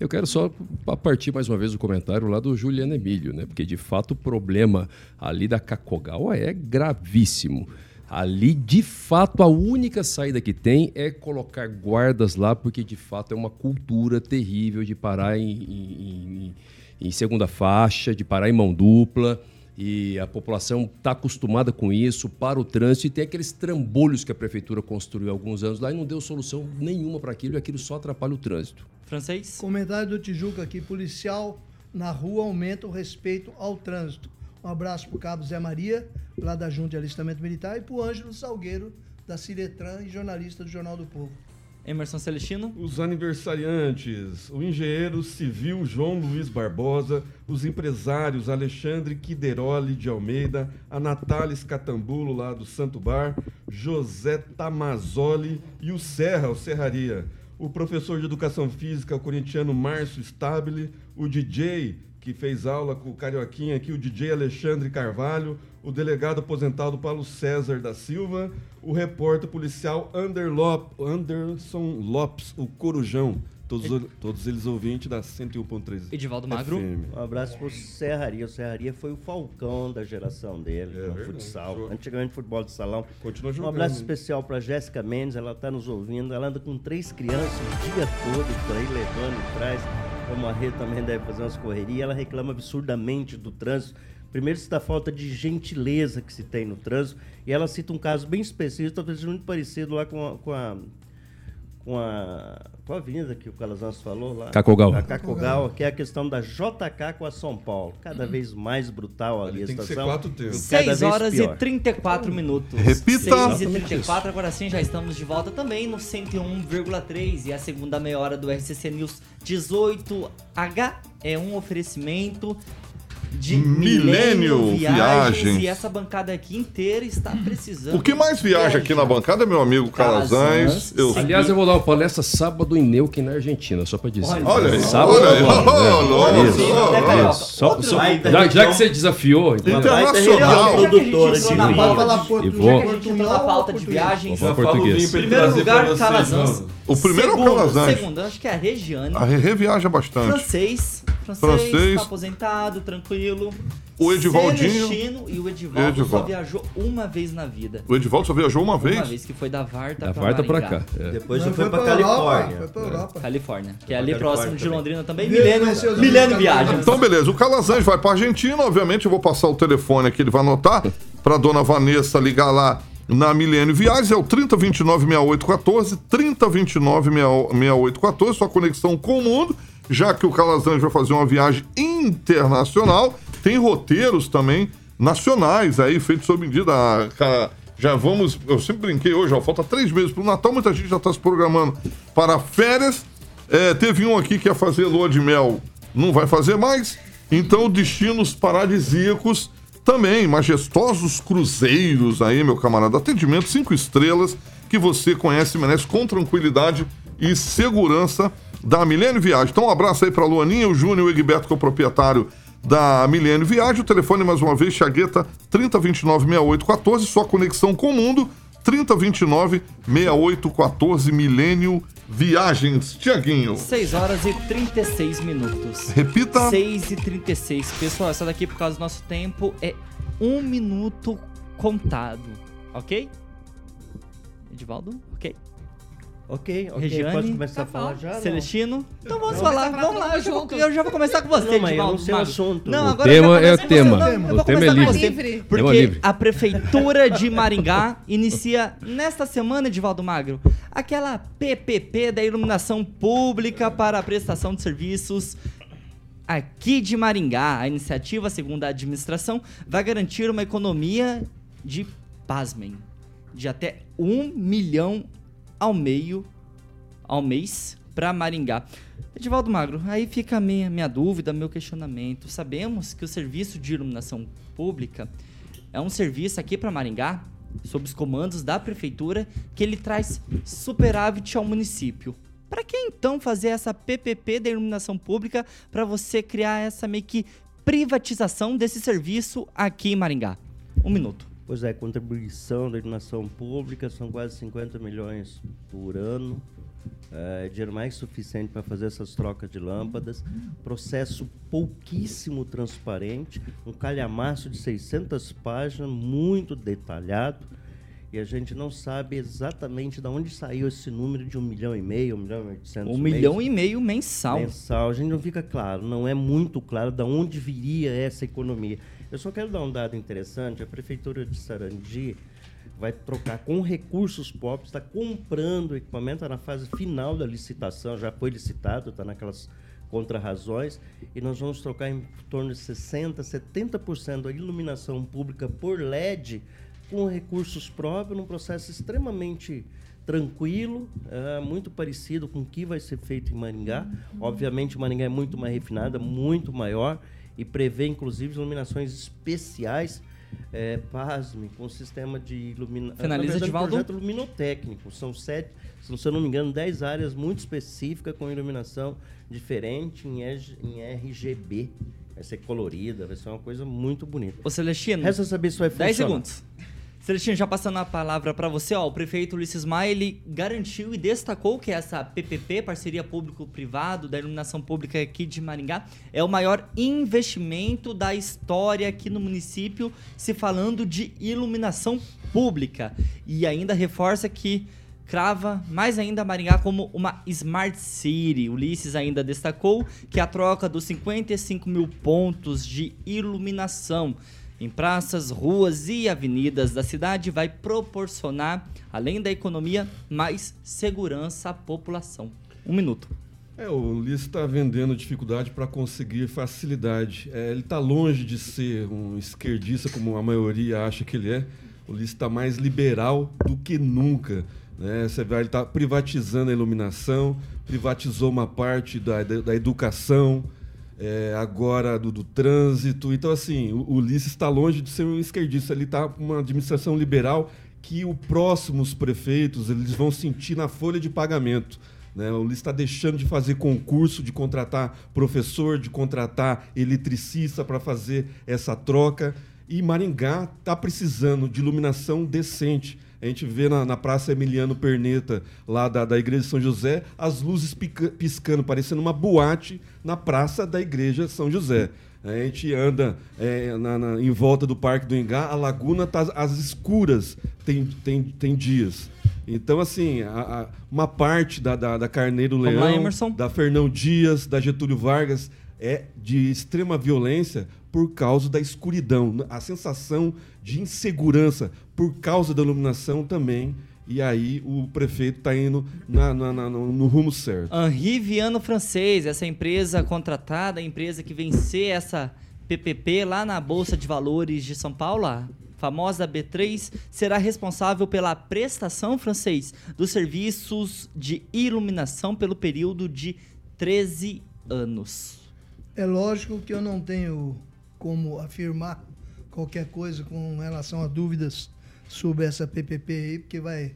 Eu quero só pa- partir mais uma vez do comentário lá do Juliano Emílio, né? Porque de fato o problema ali da Cacogal é gravíssimo. Ali, de fato, a única saída que tem é colocar guardas lá, porque de fato é uma cultura terrível de parar em, em- em- segunda faixa, de parar em mão dupla. E a população está acostumada com isso, para o trânsito, e tem aqueles trambolhos que a prefeitura construiu há alguns anos lá e não deu solução nenhuma para aquilo, e aquilo só atrapalha o trânsito. Francês? Comentário do Tijuca aqui, policial na rua aumenta o respeito ao trânsito. Um abraço pro Cabo Zé Maria, lá da Junta de Alistamento Militar, e pro Ângelo Salgueiro, da Ciretran e jornalista do Jornal do Povo. Emerson Celestino? Os aniversariantes, o engenheiro civil João Luiz Barbosa, os empresários Alexandre Quideroli de Almeida, a Natália Escatambulo lá do Santo Bar, José Tamazoli e o Serra, o Serraria. O professor de educação física, o corintiano Márcio Stabile, o DJ que fez aula com o Carioquinha aqui, o DJ Alexandre Carvalho, o delegado aposentado Paulo César da Silva, o repórter policial Ander Lop- Anderson Lopes, o Corujão. Todos, todos eles ouvintes da 101.3. Edivaldo Magro. FM. Um abraço pro Serraria. O Serraria foi o falcão da geração dele no verdade. futsal. Jogou. Antigamente futebol de salão. Continua Um jogando. abraço hein? especial para Jéssica Mendes, ela está nos ouvindo. Ela anda com três crianças o dia todo por aí, levando e traz. Como a Rê também deve fazer umas correrias. Ela reclama absurdamente do trânsito. Primeiro, se da falta de gentileza que se tem no trânsito. E ela cita um caso bem específico, talvez muito parecido lá com a. Com a com a, com a avenida que o Calazans falou lá. Cacogal. A Cacogal, que é a questão da JK com a São Paulo. Cada vez mais brutal ali, a tem que ser estação. quatro tempos. e cada 6 vez horas pior. e 34 minutos. Repita. 6 e 34, agora sim já estamos de volta também no 101,3 e a segunda meia hora do RCC News 18H é um oferecimento de Milênio Viagens. E essa bancada aqui inteira está precisando. O que mais viaja aqui na bancada, meu amigo Calazans? Eu... Aliás, eu vou dar uma palestra sábado em Neuquén, na Argentina, só para dizer. Olha aí. Sábado olha aí. Oh, Só, só, já, já que você desafiou, então. Internacional. A gente entrou na pauta de viagens, Vou falar português. primeiro lugar, Calazans. O primeiro é o Calazans. Segundo, acho que é a Regiane. A Rê viaja bastante. Francês. Francês, Francês. tá aposentado, tranquilo. O Edivaldinho. Celestino e o Edivaldo, Edivaldo. só viajou uma vez na vida. O Edivaldo só viajou uma vez? Uma vez que foi da Varta Da pra Varta pra Maringá. cá. é. Depois já foi foi pra pra Europa, Califórnia. foi pra Europa. Califórnia, que é ali pra próximo Califórnia de também. Londrina também. Milênio, Milênio Viagens. Então, beleza. O Calazans vai pra Argentina, obviamente. Eu vou passar o telefone aqui, ele vai anotar. Pra dona Vanessa ligar lá na Milênio Viagens. É o 3029-6814. 3029-6814. Sua conexão com o mundo. Já que o Calazans vai fazer uma viagem internacional. Tem roteiros também nacionais aí, feitos sob medida. Ah, já vamos. Eu sempre brinquei hoje, ó. Falta três meses pro Natal. Muita gente já está se programando para férias. É, teve um aqui que ia fazer lua de mel, não vai fazer mais. Então, destinos paradisíacos também, majestosos cruzeiros aí, meu camarada. Atendimento cinco estrelas que você conhece e merece com tranquilidade e segurança da Milênio Viagem. Então, um abraço aí para Luaninha, o Júnior e o Egberto, que é o proprietário da Milênio Viagem. O telefone, mais uma vez, Chagueta 3029-6814. Sua conexão com o mundo, 3029-6814 Milênio Viagens. Tiaguinho. 6 horas e 36 minutos. Repita. 6 e 36. Pessoal, essa daqui, por causa do nosso tempo, é um minuto contado. Ok? Edivaldo? Ok. Ok, ok. Regiane? Pode começar Tá a falar já? não? Celestino? Então vamos Não. falar, vamos lá. Eu já, vou, eu já vou começar com você, Não, eu não sei o assunto. Não, O agora tema eu já é o tema. você. Não, eu O vou tema é começar com livre. Porque Tema livre. a Prefeitura de Maringá *laughs* inicia nesta semana, Edivaldo Magro, aquela PPP da iluminação pública para a prestação de serviços aqui de Maringá. A iniciativa, segundo a administração, vai garantir uma economia de, pasmem, de até um milhão ao meio ao mês para Maringá. Edivaldo Magro, aí fica a minha, minha dúvida, meu questionamento. Sabemos que o serviço de iluminação pública é um serviço aqui para Maringá, sob os comandos da prefeitura, que ele traz superávit ao município. Para que então fazer essa PPP da iluminação pública para você criar essa meio que privatização desse serviço aqui em Maringá? Um minuto. Pois é, contribuição da iluminação pública são quase 50 milhões por ano. É dinheiro mais suficiente para fazer essas trocas de lâmpadas. Processo pouquíssimo transparente, um calhamaço de 600 páginas, muito detalhado. E a gente não sabe exatamente de onde saiu esse número de um milhão e meio, um milhão e oitocentos Um mês. milhão e meio mensal. mensal. A gente não fica claro, não é muito claro de onde viria essa economia. Eu só quero dar um dado interessante: a prefeitura de Sarandi vai trocar com recursos próprios, está comprando equipamento, está na fase final da licitação, já foi licitado, está naquelas contrarrazões, e nós vamos trocar em torno de 60%, 70% da iluminação pública por LED com recursos próprios, num processo extremamente tranquilo, é, muito parecido com o que vai ser feito em Maringá. Obviamente, Maringá é muito mais refinada, muito maior e prevê, inclusive, iluminações especiais. É, pasme, com sistema de iluminação. Finaliza, Edivaldo. projeto luminotécnico. São sete, se eu não me engano, dez áreas muito específicas com iluminação diferente em, em RGB. Vai ser colorida, vai ser uma coisa muito bonita. Ô Celestino, Resta saber se vai 10 funcionar. segundos. Celestino, já passando a palavra para você, ó, o prefeito Ulisses Maia, ele garantiu e destacou que essa PPP, parceria público-privado da iluminação pública aqui de Maringá, é o maior investimento da história aqui no município, se falando de iluminação pública. E ainda reforça que crava mais ainda Maringá como uma Smart City. Ulisses ainda destacou que a troca dos 55 mil pontos de iluminação em praças, ruas e avenidas da cidade vai proporcionar, além da economia, mais segurança à população. Um minuto. É, o Ulisses está vendendo dificuldade para conseguir facilidade. É, ele está longe de ser um esquerdista, como a maioria acha que ele é. O Ulisses está mais liberal do que nunca. Né? Você vai, ele está privatizando a iluminação, privatizou uma parte da, da, da educação. É, agora do, do, trânsito. Então, assim, o, o Ulisses está longe de ser um esquerdista. Ele está com uma administração liberal que os próximos prefeitos eles vão sentir na folha de pagamento. Né? O Ulisses está deixando de fazer concurso, de contratar professor, de contratar eletricista para fazer essa troca. E Maringá está precisando de iluminação decente. A gente vê na, na Praça Emiliano Perneta, lá da, da Igreja de São José, as luzes pica, piscando, parecendo uma boate na Praça da Igreja São José. A gente anda é, na, na, em volta do Parque do Ingá, a laguna está às escuras, tem, tem, tem dias. Então, assim, a, a, uma parte da, da, da Carneiro Leão, da Fernão Dias, da Getúlio Vargas, é de extrema violência por causa da escuridão, a sensação de insegurança por causa da iluminação também. E aí o prefeito está indo na, na, na, no rumo certo. Henri Viano Francês, essa empresa contratada, a empresa que vencer essa PPP lá na Bolsa de Valores de São Paulo, a famosa B3, será responsável pela prestação francês dos serviços de iluminação pelo período de 13 anos. É lógico que eu não tenho como afirmar qualquer coisa com relação a dúvidas sobre essa PPP aí, porque vai,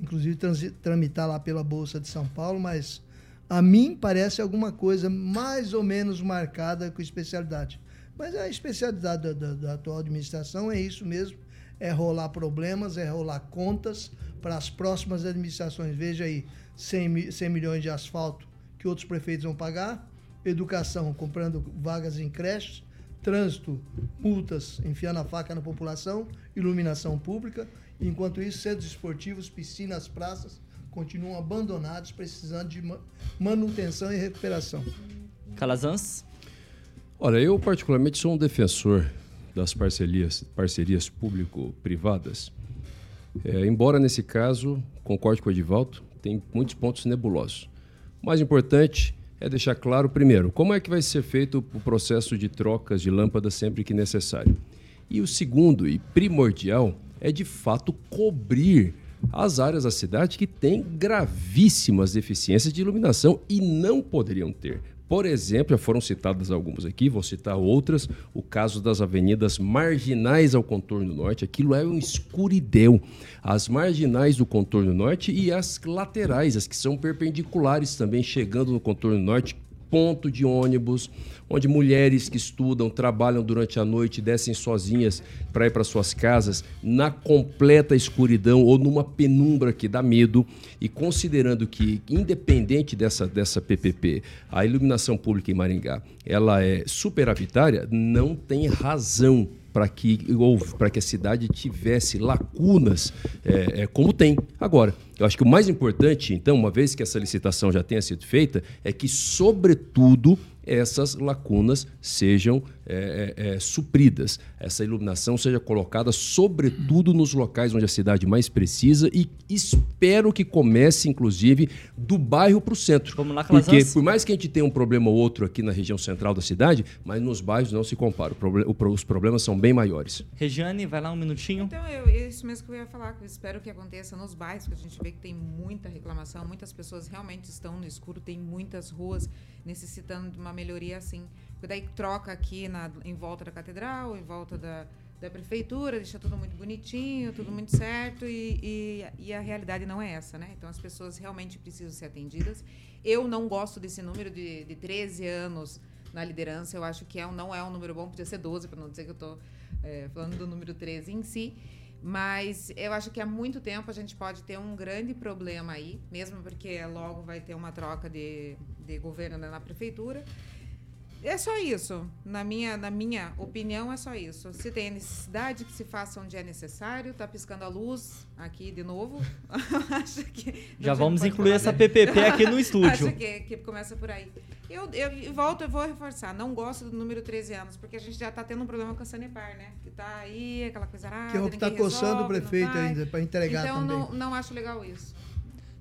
inclusive, tramitar lá pela Bolsa de São Paulo, mas a mim parece alguma coisa mais ou menos marcada com especialidade. Mas a especialidade da, da, da atual administração é isso mesmo, é rolar problemas, é rolar contas para as próximas administrações. Veja aí, 100, 100 milhões de asfalto que outros prefeitos vão pagar, educação comprando vagas em creches, trânsito, multas, enfiando a faca na população, iluminação pública. Enquanto isso, centros esportivos, piscinas, praças continuam abandonados, precisando de manutenção e recuperação. Calazans? Olha, eu particularmente sou um defensor das parcerias, parcerias público-privadas. É, embora nesse caso, concorde com o Edivaldo, tem muitos pontos nebulosos. O mais importante é deixar claro, primeiro, como é que vai ser feito o processo de trocas de lâmpadas sempre que necessário. E o segundo e primordial é de fato cobrir as áreas da cidade que têm gravíssimas deficiências de iluminação e não poderiam ter. Por exemplo, já foram citadas algumas aqui, vou citar outras. O caso das avenidas marginais ao contorno norte, aquilo é um escuridão. As marginais do contorno norte e as laterais, as que são perpendiculares também, chegando no contorno norte, ponto de ônibus, onde mulheres que estudam, trabalham durante a noite, descem sozinhas para ir para suas casas na completa escuridão ou numa penumbra que dá medo. E considerando que, independente dessa, dessa PPP, a iluminação pública em Maringá ela é superavitária, não tem razão para que, para que a cidade tivesse lacunas é, é, como tem agora. Eu acho que o mais importante, então, uma vez que essa licitação já tenha sido feita, é que, sobretudo, essas lacunas sejam é, é, é, supridas, essa iluminação seja colocada sobretudo nos locais onde a cidade mais precisa e espero que comece, inclusive, do bairro para o centro. Como lá Porque por mais que a gente tenha um problema ou outro aqui na região central da cidade, mas nos bairros não se compara. Os problemas são bem maiores. Regiane, vai lá um minutinho. Então, eu, isso mesmo que eu ia falar, que eu espero que aconteça nos bairros, que a gente vê que tem muita reclamação, muitas pessoas realmente estão no escuro, tem muitas ruas necessitando de uma melhoria assim. Porque daí troca aqui na, em volta da catedral, em volta da, da prefeitura, deixa tudo muito bonitinho, tudo muito certo, e, e, e, a realidade não é essa, né? Então as pessoas realmente precisam ser atendidas. Eu não gosto desse número de, de 13 anos na liderança, eu acho que é não é um número bom, podia ser 12, para não dizer que eu estou é, falando do número 13 em si. Mas eu acho que há muito tempo a gente pode ter um grande problema aí, mesmo porque logo vai ter uma troca de, de governo na prefeitura. É só isso. Na minha, na minha opinião, é só isso. Se tem necessidade, que se faça onde é necessário. Tá piscando a luz aqui de novo. *laughs* acho que. Já vamos incluir essa PPP aqui no *laughs* estúdio. acho que, que começa por aí. Eu, eu volto, eu vou reforçar. Não gosto do número 13 anos, porque a gente já está tendo um problema com a Sanepar, né? Que está aí, aquela coisa arada. Que é o que está coçando o prefeito ainda, para entregar então, também. Então, não, não acho legal isso.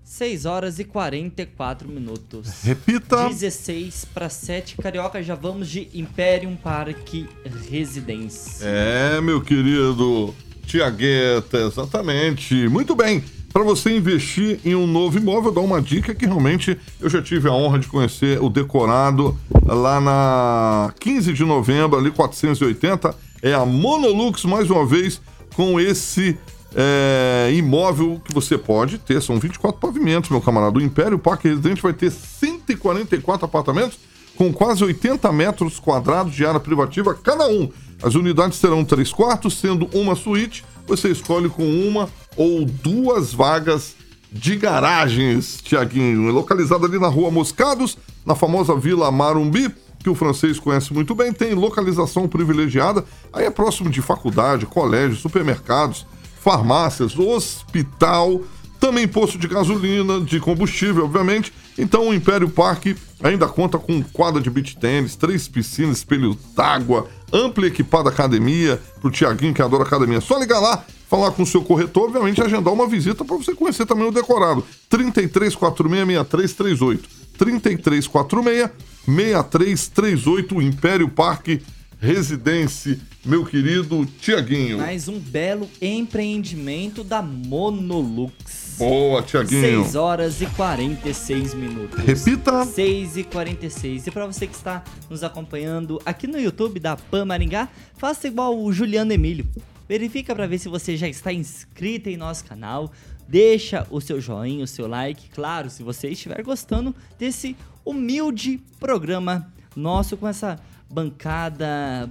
6 horas e 44 minutos. Repita. 16 para 7. Carioca, já vamos de Imperium Parque Residência. É, meu querido Tiagueta, exatamente. Muito bem. para você investir em um novo imóvel, dar uma dica que realmente eu já tive a honra de conhecer o decorado lá na 15 de novembro, ali 480. É a Monolux, mais uma vez, com esse é, imóvel que você pode ter. São 24 pavimentos, meu camarada. O Império Parque Residente vai ter 144 apartamentos com quase 80 metros quadrados de área privativa cada um. As unidades terão três quartos, sendo uma suíte. Você escolhe com uma ou duas vagas de garagens, Tiaguinho. Localizada ali na rua Moscados, na famosa Vila Marumbi, que o francês conhece muito bem, tem localização privilegiada. Aí é próximo de faculdade, colégio, supermercados, farmácias, hospital, também posto de gasolina, de combustível, obviamente. Então o Império Parque ainda conta com quadra de beach tênis, três piscinas, espelho d'água, ampla e equipada academia, pro Tiaguinho que adora academia. Só ligar lá, falar com o seu corretor, obviamente agendar uma visita para você conhecer também o decorado. 33466338. 33466338 Império Parque Residência, meu querido Tiaguinho. Mais um belo empreendimento da Monolux. Boa, Tiaguinho. 6 horas e 46 minutos. Repita. 6 e 46. E para você que está nos acompanhando aqui no YouTube da Pan Maringá, faça igual o Juliano Emílio. Verifica para ver se você já está inscrito em nosso canal. Deixa o seu joinha, o seu like. Claro, se você estiver gostando desse humilde programa nosso com essa bancada.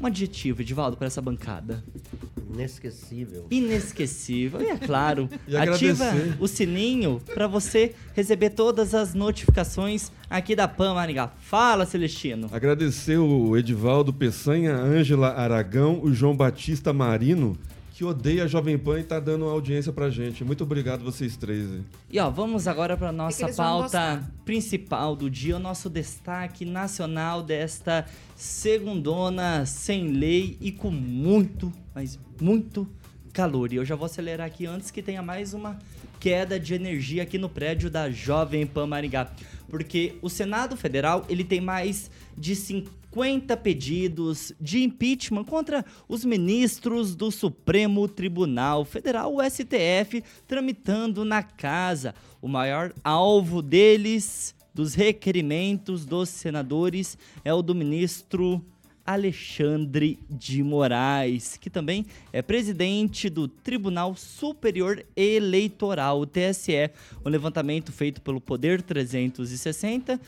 Um adjetivo, Edivaldo, para essa bancada. Inesquecível. Inesquecível. E é claro, *laughs* E ativa agradecer. o sininho para você receber todas as notificações aqui da Pan Maringá. Fala, Celestino. Agradecer o Edivaldo Peçanha, Ângela Aragão, o João Batista Marino, que odeia a Jovem Pan e tá dando audiência pra gente. Muito obrigado vocês três. E ó, vamos agora para que nossa pauta principal do dia, o nosso destaque nacional desta segundona sem lei e com muito, mas muito calor. E eu já vou acelerar aqui antes que tenha mais uma queda de energia aqui no prédio da Jovem Pan Maringá, porque o Senado Federal, ele tem mais de 50 pedidos de impeachment contra os ministros do Supremo Tribunal Federal, o STF, tramitando na casa. O maior alvo deles, dos requerimentos dos senadores, é o do ministro Alexandre de Moraes, que também é presidente do Tribunal Superior Eleitoral, o TSE. Um levantamento feito pelo Poder 360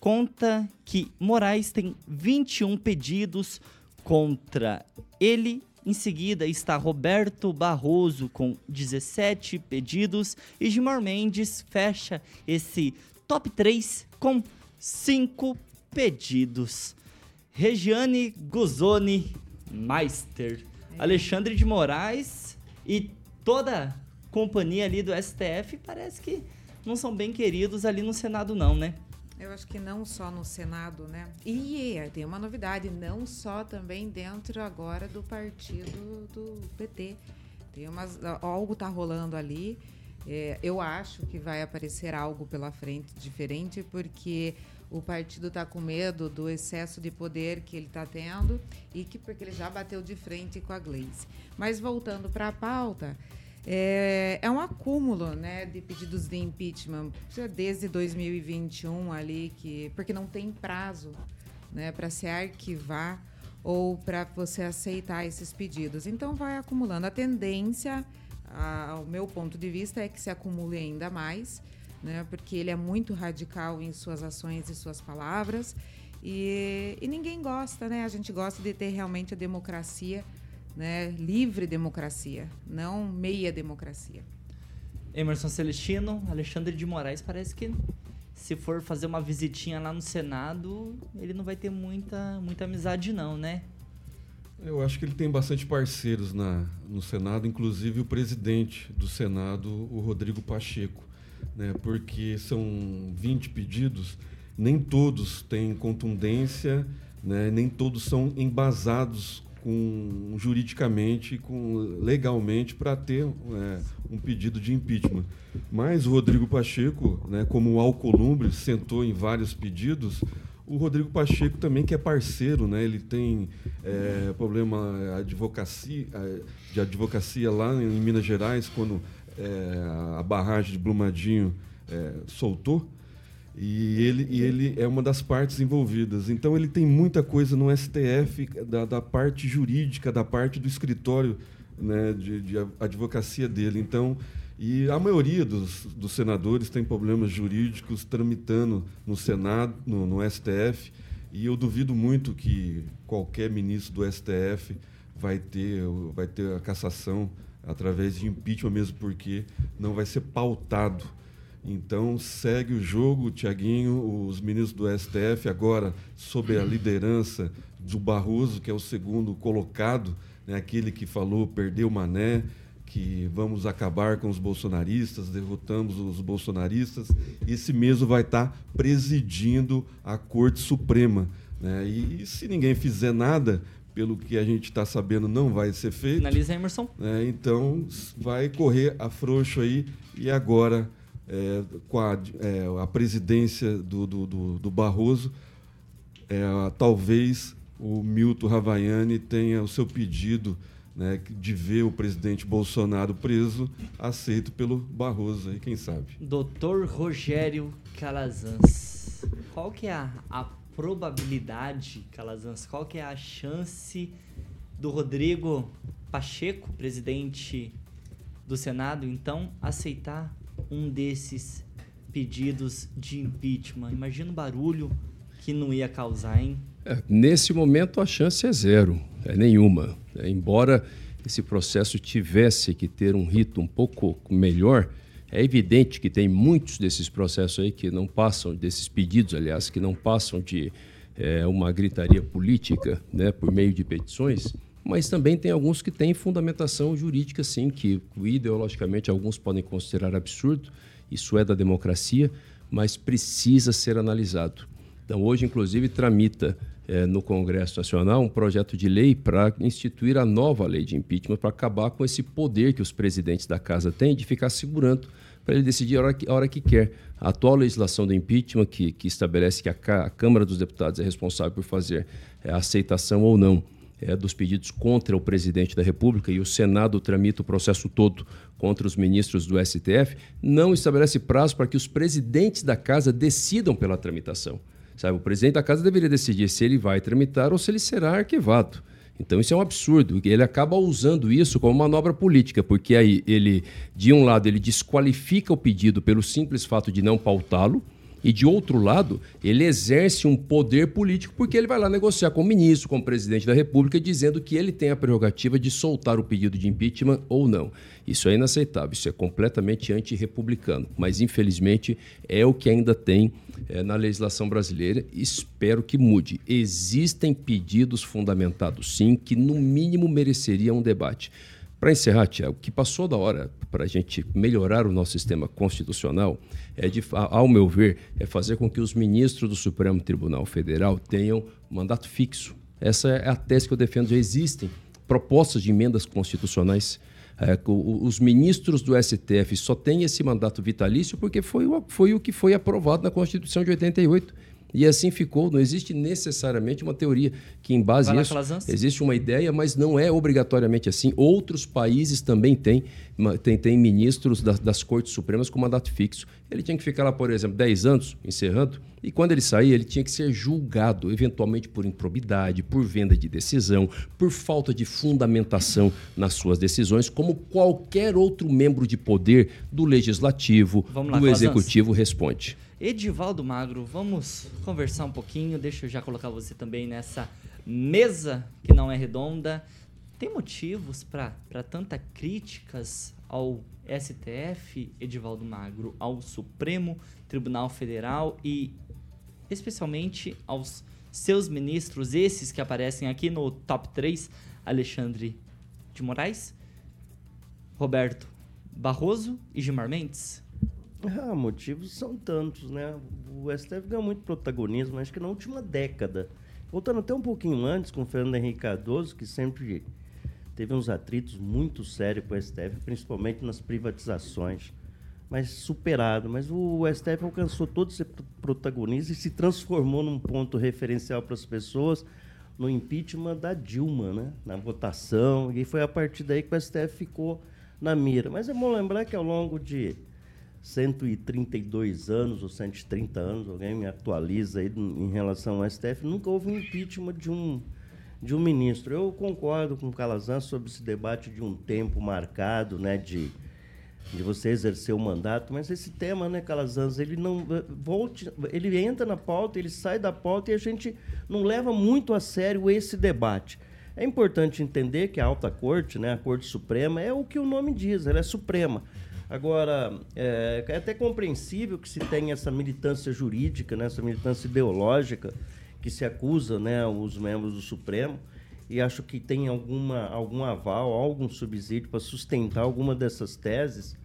conta que Moraes tem 21 pedidos contra ele. Em seguida está Roberto Barroso com 17 pedidos e Gilmar Mendes fecha esse top 3 com 5 pedidos. Regiane Guzoni Meister, Alexandre de Moraes e toda a companhia ali do STF parece que não são bem queridos ali no Senado não, né? Eu acho que não só no Senado, né? E tem uma novidade, não só também dentro agora do partido do PT. Tem umas, algo tá rolando ali. É, eu acho que vai aparecer algo pela frente diferente, porque o partido está com medo do excesso de poder que ele está tendo e que porque ele já bateu de frente com a Gleice. Mas voltando para a pauta, é, é um acúmulo né, de pedidos de impeachment desde 2021 ali, que, porque não tem prazo né, para se arquivar ou para você aceitar esses pedidos. Então vai acumulando. A tendência, a- ao meu ponto de vista, é que se acumule ainda mais, né, porque ele é muito radical em suas ações e suas palavras. E, e ninguém gosta, né? A gente gosta de ter realmente a democracia, né? Livre democracia, não meia democracia. Emerson Celestino, Alexandre de Moraes, parece que se for fazer uma visitinha lá no Senado, ele não vai ter muita, muita amizade não, né? Eu acho que ele tem bastante parceiros na, no Senado, inclusive o presidente do Senado, o Rodrigo Pacheco, né? porque são 20 pedidos, nem todos têm contundência, né? nem todos são embasados com, juridicamente, com, legalmente, para ter é, um pedido de impeachment. Mas o Rodrigo Pacheco, né, como o Alcolumbre sentou em vários pedidos, o Rodrigo Pacheco também, que é parceiro, né? Ele tem é, problema advocacia, de advocacia lá em Minas Gerais, quando é, a barragem de Brumadinho é, soltou. E ele, e ele é uma das partes envolvidas. Então ele tem muita coisa no STF, da, da parte jurídica, da parte do escritório né, de, de advocacia dele. Então, e a maioria dos, dos senadores tem problemas jurídicos tramitando no Senado, no, no STF, e eu duvido muito que qualquer ministro do STF vai ter, vai ter a cassação através de impeachment, mesmo porque não vai ser pautado. Então segue o jogo, Tiaguinho, os ministros do STF, agora sob a liderança do Barroso, que é o segundo colocado, né, aquele que falou perdeu o mané, que vamos acabar com os bolsonaristas, derrotamos os bolsonaristas. Esse mesmo vai estar presidindo a Corte Suprema. Né? E, e se ninguém fizer nada, pelo que a gente está sabendo, não vai ser feito. Finaliza, Emerson. É, então, vai correr a frouxo aí. E agora, é, com a, é, a presidência do, do, do, do Barroso, é, talvez o Milton Ravaiani tenha o seu pedido né, de ver o presidente Bolsonaro preso, aceito pelo Barroso, aí, quem sabe. Doutor Rogério Calazans, qual que é a, a probabilidade, Calazans, qual que é a chance do Rodrigo Pacheco, presidente do Senado, então, aceitar um desses pedidos de impeachment? Imagina o barulho que não ia causar, hein? É, nesse momento a chance é zero, é nenhuma. É, embora esse processo tivesse que ter um rito um pouco melhor, é evidente que tem muitos desses processos aí que não passam, desses pedidos, aliás, que não passam de é, uma gritaria política né, por meio de petições, mas também tem alguns que têm fundamentação jurídica, sim, que ideologicamente alguns podem considerar absurdo, isso é da democracia, mas precisa ser analisado. Então, hoje, inclusive, tramita é, no Congresso Nacional um projeto de lei para instituir a nova lei de impeachment para acabar com esse poder que os presidentes da casa têm de ficar segurando para ele decidir a hora que, a hora que quer. A atual legislação do impeachment, que, que estabelece que a, a, Câmara dos Deputados é responsável por fazer é, a aceitação ou não é, dos pedidos contra o presidente da República e o Senado tramita o processo todo contra os ministros do STF, não estabelece prazo para que os presidentes da casa decidam pela tramitação. Sabe, o presidente da casa deveria decidir se ele vai tramitar ou se ele será arquivado. Então isso é um absurdo. Ele acaba usando isso como manobra política, porque aí ele, de um lado, ele desqualifica o pedido pelo simples fato de não pautá-lo, e de outro lado, ele exerce um poder político porque ele vai lá negociar com o ministro, com o presidente da República, dizendo que ele tem a prerrogativa de soltar o pedido de impeachment ou não. Isso é inaceitável, isso é completamente antirrepublicano. Mas, infelizmente, é o que ainda tem é, na legislação brasileira. Espero que mude. Existem pedidos fundamentados, sim, que no mínimo mereceriam um debate. Para encerrar, Tiago, que passou da hora para a gente melhorar o nosso sistema constitucional, é de, ao meu ver, é fazer com que os ministros do Supremo Tribunal Federal tenham mandato fixo. Essa é a tese que eu defendo. Já existem propostas de emendas constitucionais. É, os ministros do STF só têm esse mandato vitalício porque foi o, foi o que foi aprovado na Constituição de 88 e assim ficou. Não existe necessariamente uma teoria que embase isso. Existe uma ideia, mas não é obrigatoriamente assim. Outros países também têm, têm, têm ministros das, das Cortes Supremas com mandato fixo. Ele tinha que ficar lá, por exemplo, 10 anos, encerrando, e quando ele sair, ele tinha que ser julgado, eventualmente por improbidade, por venda de decisão, por falta de fundamentação nas suas decisões, como qualquer outro membro de poder do legislativo, lá, do executivo responde. Edivaldo Magro, vamos conversar um pouquinho. Deixa eu já colocar você também nessa mesa que não é redonda. Tem motivos para tanta críticas ao STF, Edivaldo Magro, ao Supremo Tribunal Federal e especialmente aos seus ministros, esses que aparecem aqui no top 3, Alexandre de Moraes, Roberto Barroso e Gilmar Mendes? Ah, motivos são tantos, né? O STF ganhou muito protagonismo, acho que na última década. Voltando até um pouquinho antes com o Fernando Henrique Cardoso, que sempre teve uns atritos muito sérios com o STF, principalmente nas privatizações. Mas superado. Mas o STF alcançou todo esse protagonista e se transformou num ponto referencial para as pessoas no impeachment da Dilma, né? na votação, e foi a partir daí que o STF ficou na mira. Mas é bom lembrar que ao longo de 132 anos ou 130 anos, alguém me atualiza aí em relação ao STF, nunca houve um impeachment de um, de um ministro. Eu concordo com o Calazan sobre esse debate de um tempo marcado, né, de, de você exercer o mandato, mas esse tema, né, Calazans, ele não volte, ele entra na pauta, ele sai da pauta e a gente não leva muito a sério esse debate. É importante entender que a alta corte, né, a Corte Suprema, é o que o nome diz, ela é suprema. Agora, é, é até compreensível que se tenha essa militância jurídica, né, essa militância ideológica que se acusa né, os membros do Supremo, e acho que tem alguma, algum aval, algum subsídio para sustentar alguma dessas teses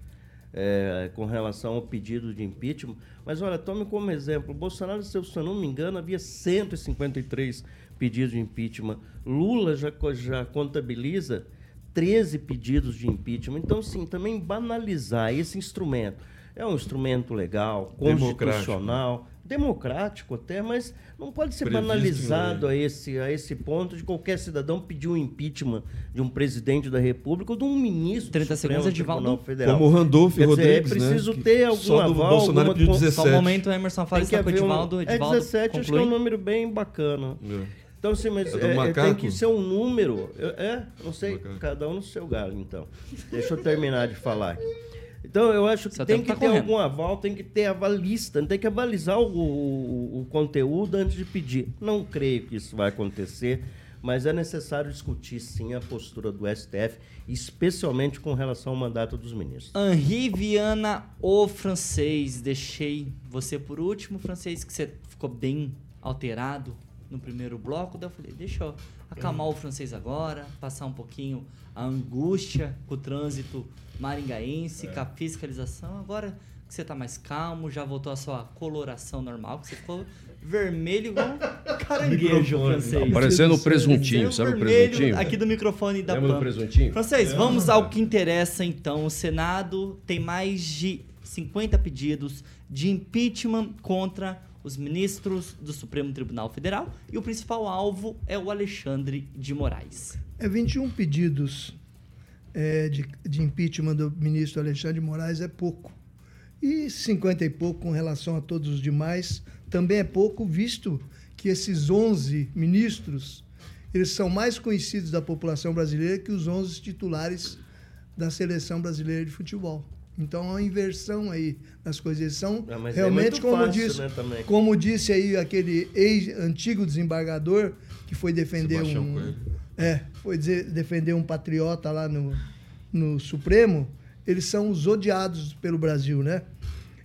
é, com relação ao pedido de impeachment. Mas olha, tome como exemplo, Bolsonaro, se eu não me engano, havia 153 pedidos de impeachment. Lula já, já contabiliza 13 pedidos de impeachment. Então, sim, também banalizar esse instrumento. É um instrumento legal, constitucional, democrático, democrático até, mas não pode ser Previsto banalizado a esse, a esse ponto de qualquer cidadão pedir o impeachment de um presidente da República ou de um ministro 30 segundos de Tribunal Federal. Como o Randolph Quer Rodrigues, dizer, é preciso né? ter algum Só do aval, Bolsonaro alguma... 17. Só um momento, Emerson fala isso com o Edivaldo. Um... Edivaldo É 17, conclui. acho que é um número bem bacana. É. Então, assim, mas É é, é, tem que ser um número. Eu- É, não sei, Macaco. cada um no seu galho, então. Deixa eu terminar de falar. Então, eu acho que Seu tem que tá ter correndo. algum aval, tem que ter avalista, tem que avalizar o, o- o conteúdo antes de pedir. Não creio que isso vai acontecer, mas é necessário discutir, sim, a postura do STF, especialmente com relação ao mandato dos ministros. Henri Viana, o francês. Deixei você por último, francês, que você ficou bem alterado no primeiro bloco. Daí eu falei, deixa eu acalmar o francês agora, passar um pouquinho a angústia com o trânsito maringaense, com a fiscalização. Agora que você tá mais calmo, já voltou a sua coloração normal, que você ficou vermelho igual um *laughs* caranguejo francês. Parecendo o presuntinho, sabe o presuntinho? Aqui do microfone da Lembra do presuntinho? Francês, vamos ao que interessa então. O Senado tem mais de 50 pedidos de impeachment contra os ministros do Supremo Tribunal Federal e o principal alvo é o Alexandre de Moraes. É 21 pedidos é, de, de impeachment do ministro Alexandre de Moraes é pouco. E 50 e pouco com relação a todos os demais também é pouco, visto que esses 11 ministros eles são mais conhecidos da população brasileira que os 11 titulares da seleção brasileira de futebol. Então uma inversão aí nas coisas. Eles são Ah, é realmente, muito como, fácil, disse, né, como disse aí aquele ex-antigo desembargador que foi defender Sebastião um. Coelho. É, foi dizer- defender um patriota lá no, no Supremo, eles são os odiados pelo Brasil, né?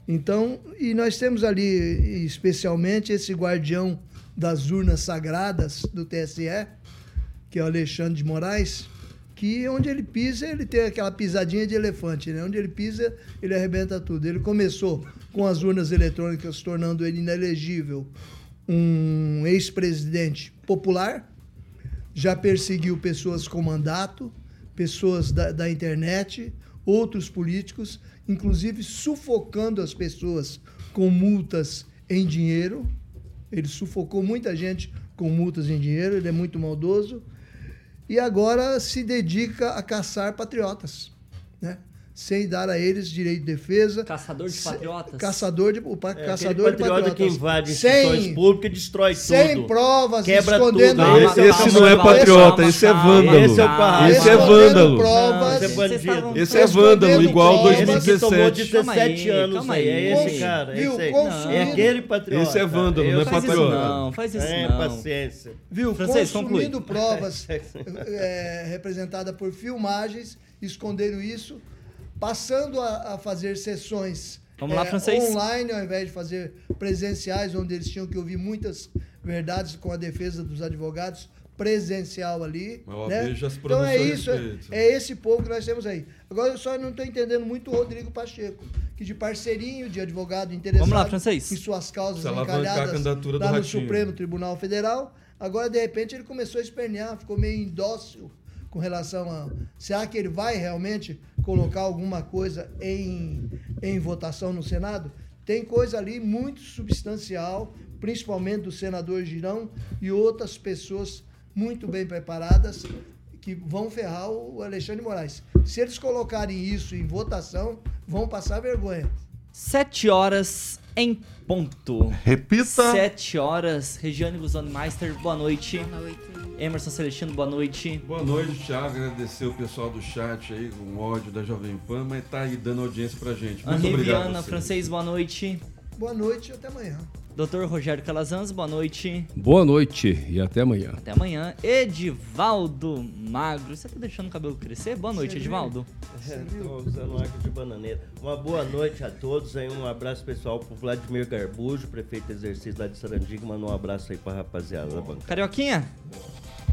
Então, e nós temos ali, especialmente, esse guardião das urnas sagradas do TSE, que é o Alexandre de Moraes, que onde ele pisa, ele tem aquela pisadinha de elefante, né? Onde ele pisa, ele arrebenta tudo. Ele começou com as urnas eletrônicas, tornando ele inelegível um ex-presidente popular, já perseguiu pessoas com mandato, pessoas da, da internet, outros políticos, inclusive sufocando as pessoas com multas em dinheiro. Ele sufocou muita gente com multas em dinheiro, ele é muito maldoso. E agora se dedica a caçar patriotas, né? Sem dar a eles direito de defesa. Caçador de patriotas. Caçador de, o pa- É, caçador aquele de patriota patriotas. que invade instituições sem, públicas e destrói sem tudo. provas, Quebra escondendo tudo. Esse, esse não é patriota, esse é calma. vândalo. Esse é o parra- Esse é vândalo. provas, Esse é bandido. Esse é vândalo, igual provas. Esse que tomou 2017. 17 Calma aí, anos calma aí. É esse cara. É Viu? esse aí. É aquele patriota. Esse é vândalo, Eu não é isso patriota. não, faz isso É, não. paciência. viu? Francês, conclui. consumindo provas *laughs* é, representadas por filmagens, esconderam isso, passando a, a fazer sessões Vamos lá, é, francês. online, ao invés de fazer presenciais, onde eles tinham que ouvir muitas verdades com a defesa dos advogados presencial ali. Né? Então é isso, é, respeito. é esse povo que nós temos aí. Agora eu só não estou entendendo muito o Rodrigo Pacheco, que de parceirinho, de advogado interessado Vamos lá, francês. em suas causas Se alavancar a encalhadas lá no Ratinho. Supremo Tribunal Federal. Agora, de repente, ele começou a espernear, ficou meio indócil com relação a. Será que ele vai realmente colocar alguma coisa em, em votação no Senado? Tem coisa ali muito substancial, principalmente do senador Girão e outras pessoas muito bem preparadas que vão ferrar o Alexandre Moraes. Se eles colocarem isso em votação, vão passar vergonha. Sete horas em ponto. Repita. Sete horas. Regiane Guzonmeister, boa noite. Boa noite. Emerson Celestino, boa noite. Boa noite, Thiago. Agradecer o pessoal do chat aí, com o ódio da Jovem Pan, mas tá aí dando audiência pra gente. Muito Henri obrigado. Viana, francês, boa noite. Boa noite e até amanhã. Doutor Rogério Calazans, boa noite. Boa noite e até amanhã. Até amanhã. Edivaldo Magro. Você tá deixando o cabelo crescer? Boa noite, Você? Edivaldo. Estou usando água de bananeira. Uma boa noite a todos. Aí um abraço pessoal pro Vladimir Garbujo, prefeito de exercício lá de Sarandiga. Manda um abraço aí pra rapaziada da bancada. Carioquinha?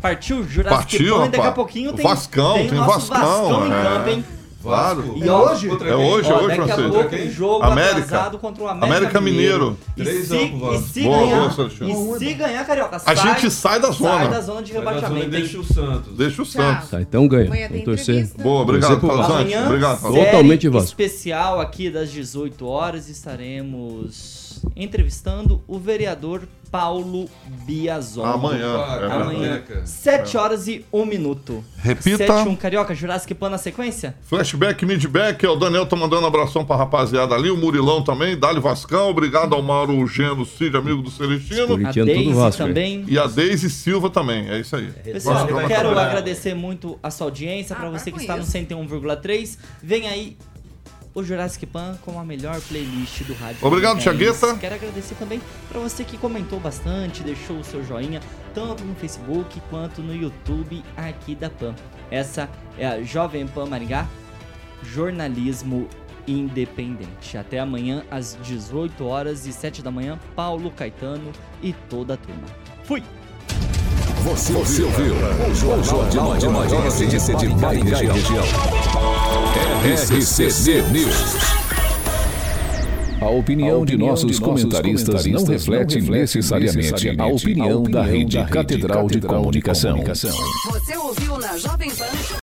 Partiu Jurassic Partiu, Pan e daqui a pouquinho tem, Vascão, tem, tem Vascão, em é. campo, hein? Claro. E ó, hoje? É hoje, é Ó, hoje, daqui a francês. pouco um jogo América. atrasado contra o América, América Mineiro. E Três se, e se Boa, ganhar, boa, e se ganhar, Carioca, A sai, gente sai da zona. sai da zona de e rebaixamento. Deixa o Santos. Deixa o Tchau. Santos. Tá, então ganha. Amanhã tem Vamos torcer. Boa, obrigado. Amanhã, Obrigado. Totalmente Vasco. especial aqui das 18 horas, estaremos entrevistando o vereador Paulo Biazon. Amanhã. É Amanhã, América. 7 horas e 1 minuto. Repita. 7 1 Carioca, Jurassic Pan na sequência? Flashback, midback, é o Daniel tá mandando um abração pra rapaziada ali, o Murilão também, Dali Vascão, obrigado ao Mauro Geno Cid, amigo do Celestino. A Deise Vasco, também. e a Deise Silva também, é isso aí. Pessoal, eu quero agradecer muito a sua audiência, Ah, pra para você que está no isso. 101,3. Vem aí o Jurassic Pan com a melhor playlist do rádio. Obrigado, Fluminense. Thiagueta. Quero agradecer também pra você que comentou bastante, deixou o seu joinha, tanto no Facebook quanto no YouTube aqui da Pan. Essa é a Jovem Pan Maringá, jornalismo independente. Até amanhã às 18 horas e 7 da manhã, Paulo Caetano e toda a turma. Fui! Você ouviu o Jornal de Maior Audiência de Maringá e região. RCC News. A opinião de nossos comentaristas não reflete necessariamente a opinião da Rede Catedral de Comunicação. Você ouviu na Jovem Pan